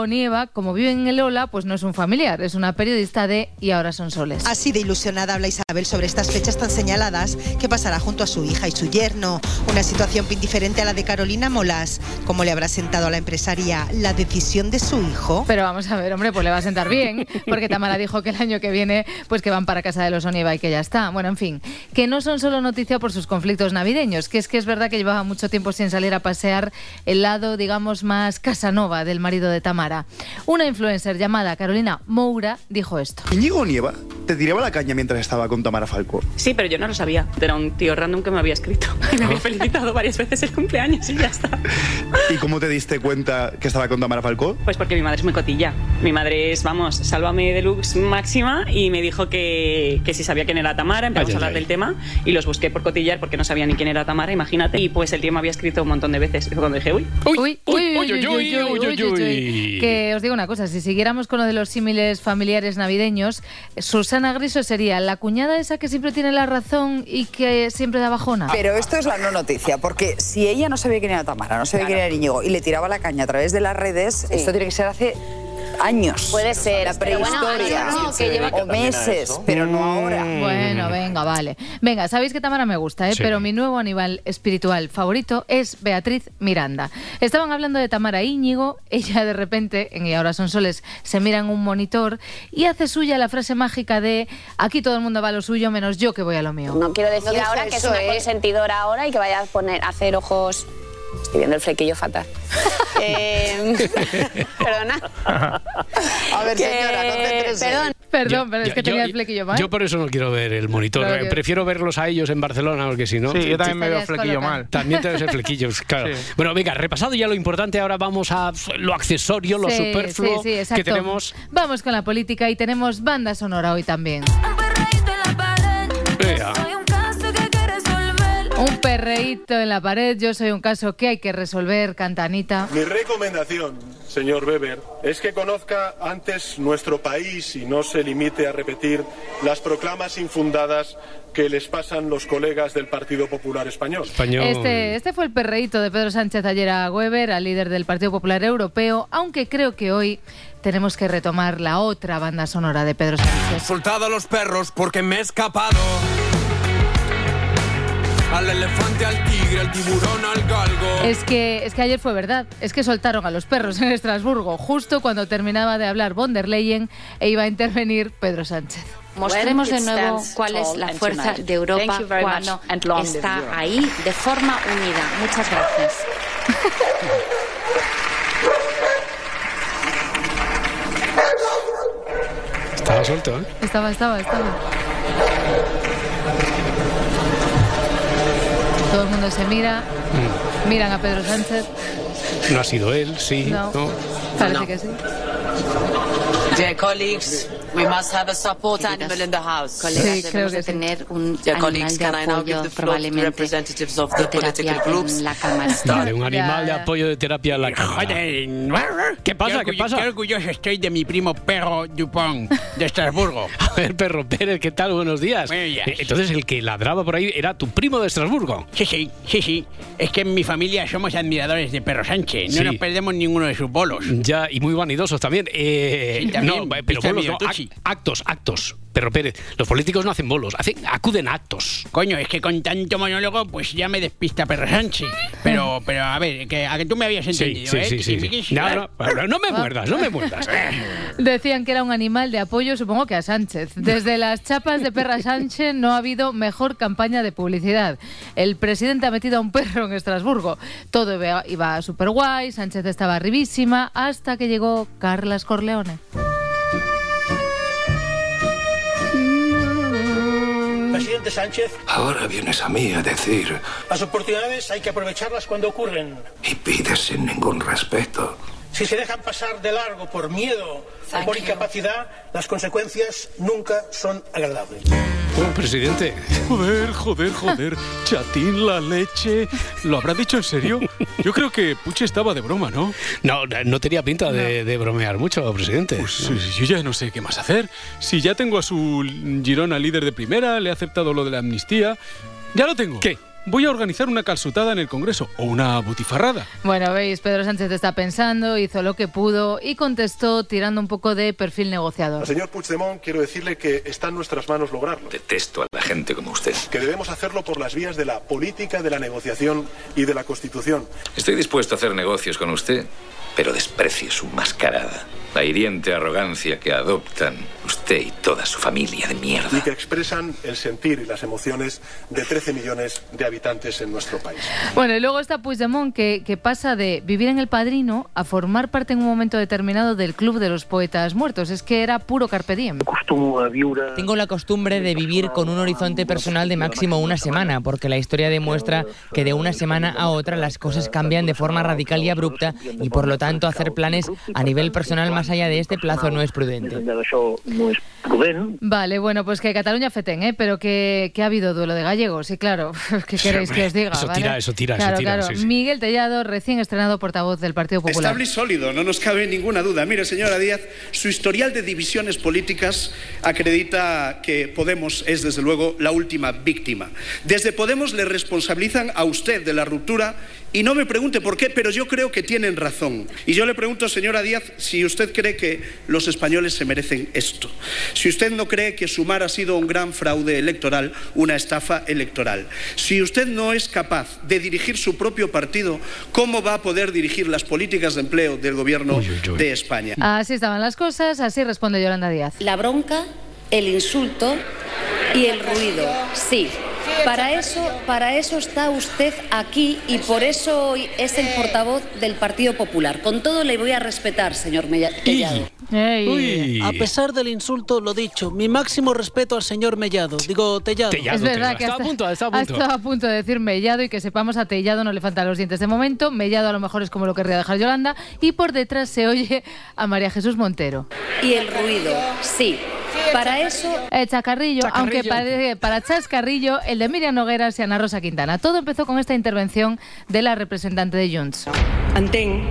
[SPEAKER 39] como viven en el Ola, pues no es un familiar, es una periodista de Y ahora son soles.
[SPEAKER 54] Así de ilusionada habla Isabel sobre estas fechas tan señaladas que pasará junto a su hija y su yerno. Una situación bien diferente a la de Carolina Molas. ¿Cómo le habrá sentado a la empresaria la decisión de su hijo?
[SPEAKER 39] Pero vamos a ver, hombre, pues le va a sentar bien, porque Tamara dijo que el año que viene, pues que van para casa de los Oniva y que ya está. Bueno, en fin, que no son solo noticia por sus conflictos navideños, que es que es verdad que llevaba mucho tiempo sin salir a pasear el lado, digamos, más casanova del marido de Tamara. Una influencer llamada Carolina Moura dijo esto.
[SPEAKER 56] Íñigo Nieva te tiraba la caña mientras estaba con Tamara Falco.
[SPEAKER 57] Sí, pero yo no lo sabía. Era un tío random que me había escrito y [laughs] me había felicitado varias veces el cumpleaños y ya está. [laughs]
[SPEAKER 56] ¿Y cómo te diste cuenta que estaba con Tamara Falco?
[SPEAKER 57] Pues porque mi madre es muy cotilla. Mi madre es, vamos, sálvame deluxe máxima y me dijo que, que si sabía quién era Tamara, empezamos
[SPEAKER 1] Ay,
[SPEAKER 57] a hablar
[SPEAKER 1] ay.
[SPEAKER 57] del tema y los busqué por cotillar porque no sabía ni quién era Tamara, imagínate. Y pues el tío me había escrito un montón de veces. Y fue cuando dije, uy,
[SPEAKER 39] Uy, uy, uy, uy, uy, uy, uy, uy, uy. Que os digo una cosa, si siguiéramos con lo de los símiles familiares navideños, Susana Griso sería la cuñada esa que siempre tiene la razón y que siempre da bajona.
[SPEAKER 58] Pero esto es la no noticia, porque si ella no sabía quién era Tamara, no sabía quién era Íñigo y le tiraba la caña a través de las redes, esto tiene que ser hace años.
[SPEAKER 55] Puede ser,
[SPEAKER 58] la
[SPEAKER 55] bueno,
[SPEAKER 58] prehistoria.
[SPEAKER 55] no, no, que lleva-
[SPEAKER 58] o meses, pero no ahora.
[SPEAKER 39] Bueno, venga, vale. Venga, sabéis que Tamara me gusta, ¿eh?
[SPEAKER 58] Sí.
[SPEAKER 39] pero mi nuevo animal espiritual favorito es Beatriz Miranda. Estaban hablando de Tamara Íñigo, ella de repente, en Y ahora son soles, se mira en un monitor y hace suya la frase mágica de aquí todo el mundo va a lo suyo menos yo que voy a lo mío.
[SPEAKER 55] No quiero decir
[SPEAKER 58] No
[SPEAKER 55] ahora que es
[SPEAKER 58] eso,
[SPEAKER 55] una
[SPEAKER 58] ¿eh?
[SPEAKER 55] consentidora ahora y que vaya a poner a hacer ojos. Estoy viendo el flequillo fatal. [laughs] Eh, [laughs] perdona.
[SPEAKER 58] A ver, señora, concéntrese.
[SPEAKER 55] Perdón.
[SPEAKER 39] Perdón, pero es
[SPEAKER 1] Yo-
[SPEAKER 39] que
[SPEAKER 1] yo-
[SPEAKER 39] tenía el flequillo mal.
[SPEAKER 1] Yo por eso no quiero ver el monitor.
[SPEAKER 39] Claro
[SPEAKER 1] Prefiero verlos a ellos en Barcelona, porque si no.
[SPEAKER 48] Sí, yo también me veo flequillo mal.
[SPEAKER 1] También te ves el flequillos, [laughs] claro.
[SPEAKER 48] Sí.
[SPEAKER 1] Bueno, venga, repasado ya lo importante, ahora vamos a lo accesorio, lo
[SPEAKER 39] Sí,
[SPEAKER 1] superfluo
[SPEAKER 39] sí, sí, exacto.
[SPEAKER 1] que tenemos.
[SPEAKER 39] Vamos con la política y tenemos banda sonora hoy también.
[SPEAKER 1] Ea.
[SPEAKER 39] Un perreíto en la pared, yo soy un caso que hay que resolver, Cantanita.
[SPEAKER 40] Mi recomendación, señor Weber, es que conozca antes nuestro país y no se limite a repetir las proclamas infundadas que les pasan los colegas del Partido Popular Español.
[SPEAKER 39] Este, este fue el perreíto de Pedro Sánchez ayer a Weber, al líder del Partido Popular Europeo, aunque creo que hoy tenemos que retomar la otra banda sonora de Pedro Sánchez.
[SPEAKER 59] Soltado a los perros porque me he escapado. Al elefante, al tigre, al tiburón, al galgo.
[SPEAKER 39] Es que, es que ayer fue verdad, es que soltaron a los perros en Estrasburgo, justo cuando terminaba de hablar von der Leyen e iba a intervenir Pedro Sánchez.
[SPEAKER 60] Mostremos de nuevo cuál es la fuerza de Europa cuando está ahí de forma unida. Muchas gracias.
[SPEAKER 1] Estaba suelto, ¿eh?
[SPEAKER 39] Estaba, estaba, estaba. Todo el mundo se mira, miran a Pedro Sánchez.
[SPEAKER 1] No ha sido él, sí.
[SPEAKER 39] No.
[SPEAKER 1] no.
[SPEAKER 39] Parece que sí.
[SPEAKER 61] Dear colleagues, we must have a support animal in the house.
[SPEAKER 60] Colegas, debemos de tener un
[SPEAKER 61] Dear
[SPEAKER 60] animal
[SPEAKER 61] colleagues,
[SPEAKER 60] de
[SPEAKER 61] can I now give
[SPEAKER 60] apoyo
[SPEAKER 61] the floor to the
[SPEAKER 60] probablemente
[SPEAKER 61] representatives of
[SPEAKER 60] de
[SPEAKER 61] the political
[SPEAKER 60] terapia
[SPEAKER 61] groups?
[SPEAKER 60] en la Cámara. [laughs]
[SPEAKER 1] Vale, un animal de apoyo de terapia en la cámara. ¿Qué pasa? ¿Qué pasa?
[SPEAKER 43] Qué orgulloso estoy de mi primo perro Dupont de Estrasburgo. [laughs]
[SPEAKER 1] A ver, perro Pérez, ¿qué tal? Buenos días.
[SPEAKER 43] Buenos días.
[SPEAKER 1] Eh, Entonces, el que ladraba por ahí era tu primo de Estrasburgo.
[SPEAKER 43] Sí, sí, sí, sí. Es que en mi familia somos admiradores de Perro Sánchez. No
[SPEAKER 1] Sí.
[SPEAKER 43] nos perdemos ninguno de sus bolos.
[SPEAKER 1] Ya, y muy vanidosos también. Eh,
[SPEAKER 43] Sí, también.
[SPEAKER 1] No, pero bolos no, Actos, actos. Perro Pérez, los políticos no hacen bolos, hacen, acuden a actos.
[SPEAKER 62] Coño, es que con tanto monólogo, pues ya me despista Perro Sanchi. Pero, pero a ver, que, a que tú me habías entendido,
[SPEAKER 1] sí,
[SPEAKER 62] ¿eh?
[SPEAKER 1] sí, sí, sí. No, no, pero no me muerdas, no me muerdas. [laughs]
[SPEAKER 39] Decían que era un animal de apoyo, supongo que a Sánchez. Desde las chapas de Perra Sánchez no ha habido mejor campaña de publicidad. El presidente ha metido a un perro en Estrasburgo. Todo iba, iba súper guay, Sánchez estaba arribísima, hasta que llegó Carlas Corleone.
[SPEAKER 41] Presidente Sánchez,
[SPEAKER 63] Ahora vienes a mí a decir
[SPEAKER 41] las oportunidades hay que aprovecharlas cuando ocurren.
[SPEAKER 63] y pides sin ningún respeto.
[SPEAKER 41] Si se dejan pasar de largo por miedo o por incapacidad, las consecuencias nunca son agradables.
[SPEAKER 1] Oh, presidente.
[SPEAKER 43] Joder, joder, joder. [laughs] Chatín, la leche. ¿Lo habrá dicho en serio? Yo creo que Puche estaba de broma, ¿no?
[SPEAKER 1] No, no tenía pinta de, de bromear mucho, presidente.
[SPEAKER 43] Pues eh, yo ya no sé qué más hacer. Si ya tengo a su Girona líder de primera, le he aceptado lo de la amnistía. Ya lo tengo.
[SPEAKER 1] ¿Qué?
[SPEAKER 43] Voy a organizar una calzutada en el Congreso o una butifarrada.
[SPEAKER 39] Bueno, veis, Pedro Sánchez está pensando, hizo lo que pudo y contestó tirando un poco de perfil negociador.
[SPEAKER 40] Al señor Puigdemont quiero decirle que está en nuestras manos lograrlo.
[SPEAKER 63] Detesto a la gente como usted.
[SPEAKER 40] Que debemos hacerlo por las vías de la política, de la negociación y de la Constitución.
[SPEAKER 63] Estoy dispuesto a hacer negocios con usted, pero desprecio su mascarada. La hiriente arrogancia que adoptan usted y toda su familia de mierda.
[SPEAKER 40] Y que expresan el sentir y las emociones de 13 millones de habitantes en nuestro país.
[SPEAKER 39] Bueno, y luego está Puigdemont, que, que pasa de vivir en El Padrino a formar parte en un momento determinado del Club de los Poetas Muertos. Es que era puro carpe diem.
[SPEAKER 34] Tengo la costumbre de vivir con un horizonte personal de máximo una semana, porque la historia demuestra que de una semana a otra las cosas cambian de forma radical y abrupta y por lo tanto hacer planes a nivel personal más allá de este plazo no es prudente.
[SPEAKER 39] Vale, bueno, pues que Cataluña feten, ¿eh? Pero que, que ha habido duelo de gallegos, y claro, [laughs] ¿qué queréis que os diga?
[SPEAKER 1] Eso
[SPEAKER 39] ¿vale?
[SPEAKER 1] tira, eso tira, eso
[SPEAKER 39] Claro,
[SPEAKER 1] tira,
[SPEAKER 39] claro.
[SPEAKER 1] sí, sí.
[SPEAKER 39] Miguel Tellado, recién estrenado portavoz del Partido Popular.
[SPEAKER 64] Estable y sólido, no nos cabe ninguna duda. Mire, señora Díaz, su historial de divisiones políticas acredita que Podemos es, desde luego, la última víctima. Desde Podemos le responsabilizan a usted de la ruptura y no me pregunte por qué, pero yo creo que tienen razón. Y yo le pregunto, señora Díaz, si usted cree que los españoles se merecen esto. Si usted no cree que Sumar ha sido un gran fraude electoral, una estafa electoral. Si usted no es capaz de dirigir su propio partido, ¿cómo va a poder dirigir las políticas de empleo del gobierno de España?
[SPEAKER 39] Así estaban las cosas, así responde Yolanda Díaz.
[SPEAKER 65] La bronca, el insulto y el ruido. Sí. Para eso, para eso está usted aquí y por eso hoy es el portavoz del Partido Popular. Con todo le voy a respetar, señor Mella- Tellado.
[SPEAKER 66] Uy, a pesar del insulto, lo dicho, mi máximo respeto al señor Mellado. Digo, Tellado.
[SPEAKER 39] es verdad que hasta- ha estado a punto de decir Mellado y que sepamos a Tellado no le faltan los dientes de momento. Mellado a lo mejor es como lo querría dejar Yolanda. Y por detrás se oye a María Jesús Montero.
[SPEAKER 65] Y el ruido, sí. Para eso...
[SPEAKER 39] Eh, chacarrillo,
[SPEAKER 65] Chacarrillo.
[SPEAKER 39] aunque parece para Chascarrillo, el de Miriam Nogueras y Ana Rosa Quintana. Todo empezó con esta intervención de la representante de Junts.
[SPEAKER 67] Entenc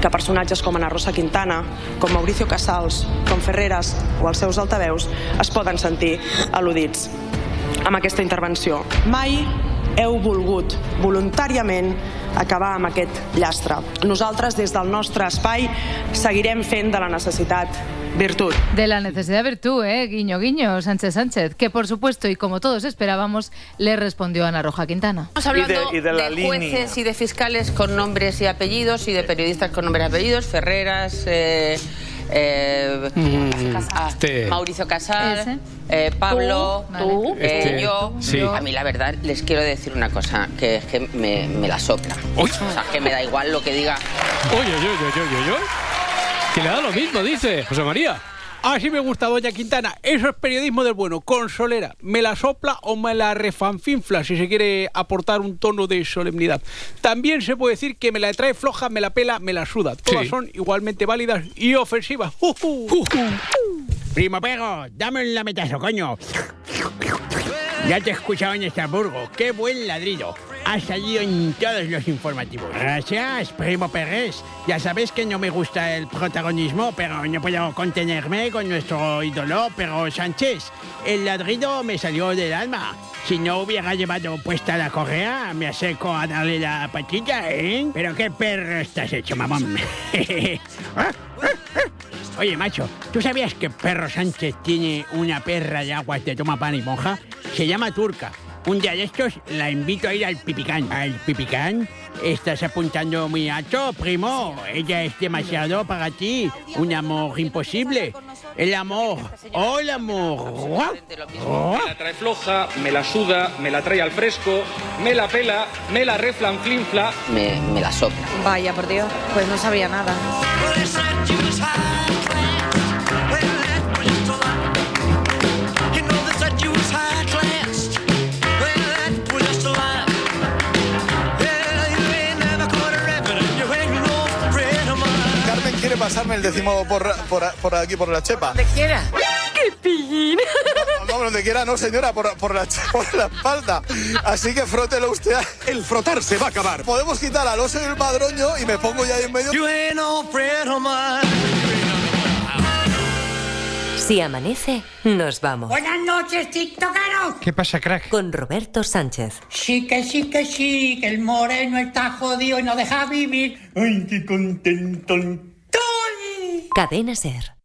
[SPEAKER 67] que personatges com Ana Rosa Quintana, com Mauricio Casals, com Ferreras o els seus altaveus es poden sentir al·ludits amb aquesta intervenció. Mai heu volgut voluntàriament acabar amb aquest llastre. Nosaltres, des del nostre espai, seguirem fent de la necessitat virtut.
[SPEAKER 39] De la necesidad de virtud, ¿eh? Guiño, guiño, Sánchez Sánchez. Que por supuesto, y como todos esperábamos, le respondió Ana Roja Quintana.
[SPEAKER 42] Estamos hablando de, jueces y de fiscales con nombres y apellidos y de periodistas con nombres y apellidos, Ferreras, eh, eh, ah,
[SPEAKER 1] este-
[SPEAKER 42] Mauricio Casal, eh, Pablo,
[SPEAKER 39] Tú,
[SPEAKER 42] eh,
[SPEAKER 1] Este,
[SPEAKER 42] yo.
[SPEAKER 1] sí.
[SPEAKER 42] A mí la verdad les quiero decir una cosa, que es que me, me la sopla. O sea, que me da igual lo que diga.
[SPEAKER 1] Oye, oye, oye, oye, oye. Que le da lo mismo, dice José María.
[SPEAKER 62] Así me gusta, doña Quintana. Eso es periodismo del bueno, con solera. Me la sopla o me la refanfinfla si se quiere aportar un tono de solemnidad. También se puede decir que me la trae floja, me la pela, me la suda. Todas
[SPEAKER 66] Sí.
[SPEAKER 62] son igualmente válidas y ofensivas. ¡Jujú!
[SPEAKER 66] Primo Pego, dame un lametazo, coño. Ya te he escuchado en Estrasburgo. Qué buen ladrido. Ha salido en todos los informativos. Gracias, primo Pérez. Ya sabes que no me gusta el protagonismo, pero no puedo contenerme con nuestro ídolo, pero Sánchez. El ladrido me salió del alma. Si no hubiera llevado puesta la correa, me acerco a darle la patilla, ¿eh? Pero qué perro estás hecho, mamón. [laughs]
[SPEAKER 68] Oye, macho, ¿tú sabías que Perro Sánchez tiene una perra de agua que toma pan y monja? Se llama Turca. Un día de estos la invito a ir al Pipicán. ¿Al Pipicán? Estás apuntando muy alto, primo. Ella es demasiado para ti. Un amor imposible. El amor. Oh, el amor.
[SPEAKER 69] Me la trae floja, me la suda, me la trae al fresco, me la pela, me la reflanflinfla.
[SPEAKER 70] Me, me la sopla.
[SPEAKER 42] Vaya, por Dios, pues no sabía nada.
[SPEAKER 17] Pasarme el décimo por, por, por aquí, por la chepa.
[SPEAKER 70] Donde quiera.
[SPEAKER 42] ¡Qué pillín!
[SPEAKER 17] No, donde quiera, no, señora, por, por, la, [laughs] por la espalda. Así que frótelo usted.
[SPEAKER 71] El frotar se va a acabar.
[SPEAKER 17] Podemos quitar al oso y el madroño y me pongo ya ahí en medio.
[SPEAKER 72] Si amanece, nos vamos.
[SPEAKER 22] Buenas noches, tiktokeros.
[SPEAKER 36] ¿Qué pasa, crack?
[SPEAKER 72] Con Roberto Sánchez.
[SPEAKER 22] Sí que sí que sí, que el moreno está jodido y no deja vivir. Ay, qué contento.
[SPEAKER 72] Cadena Ser.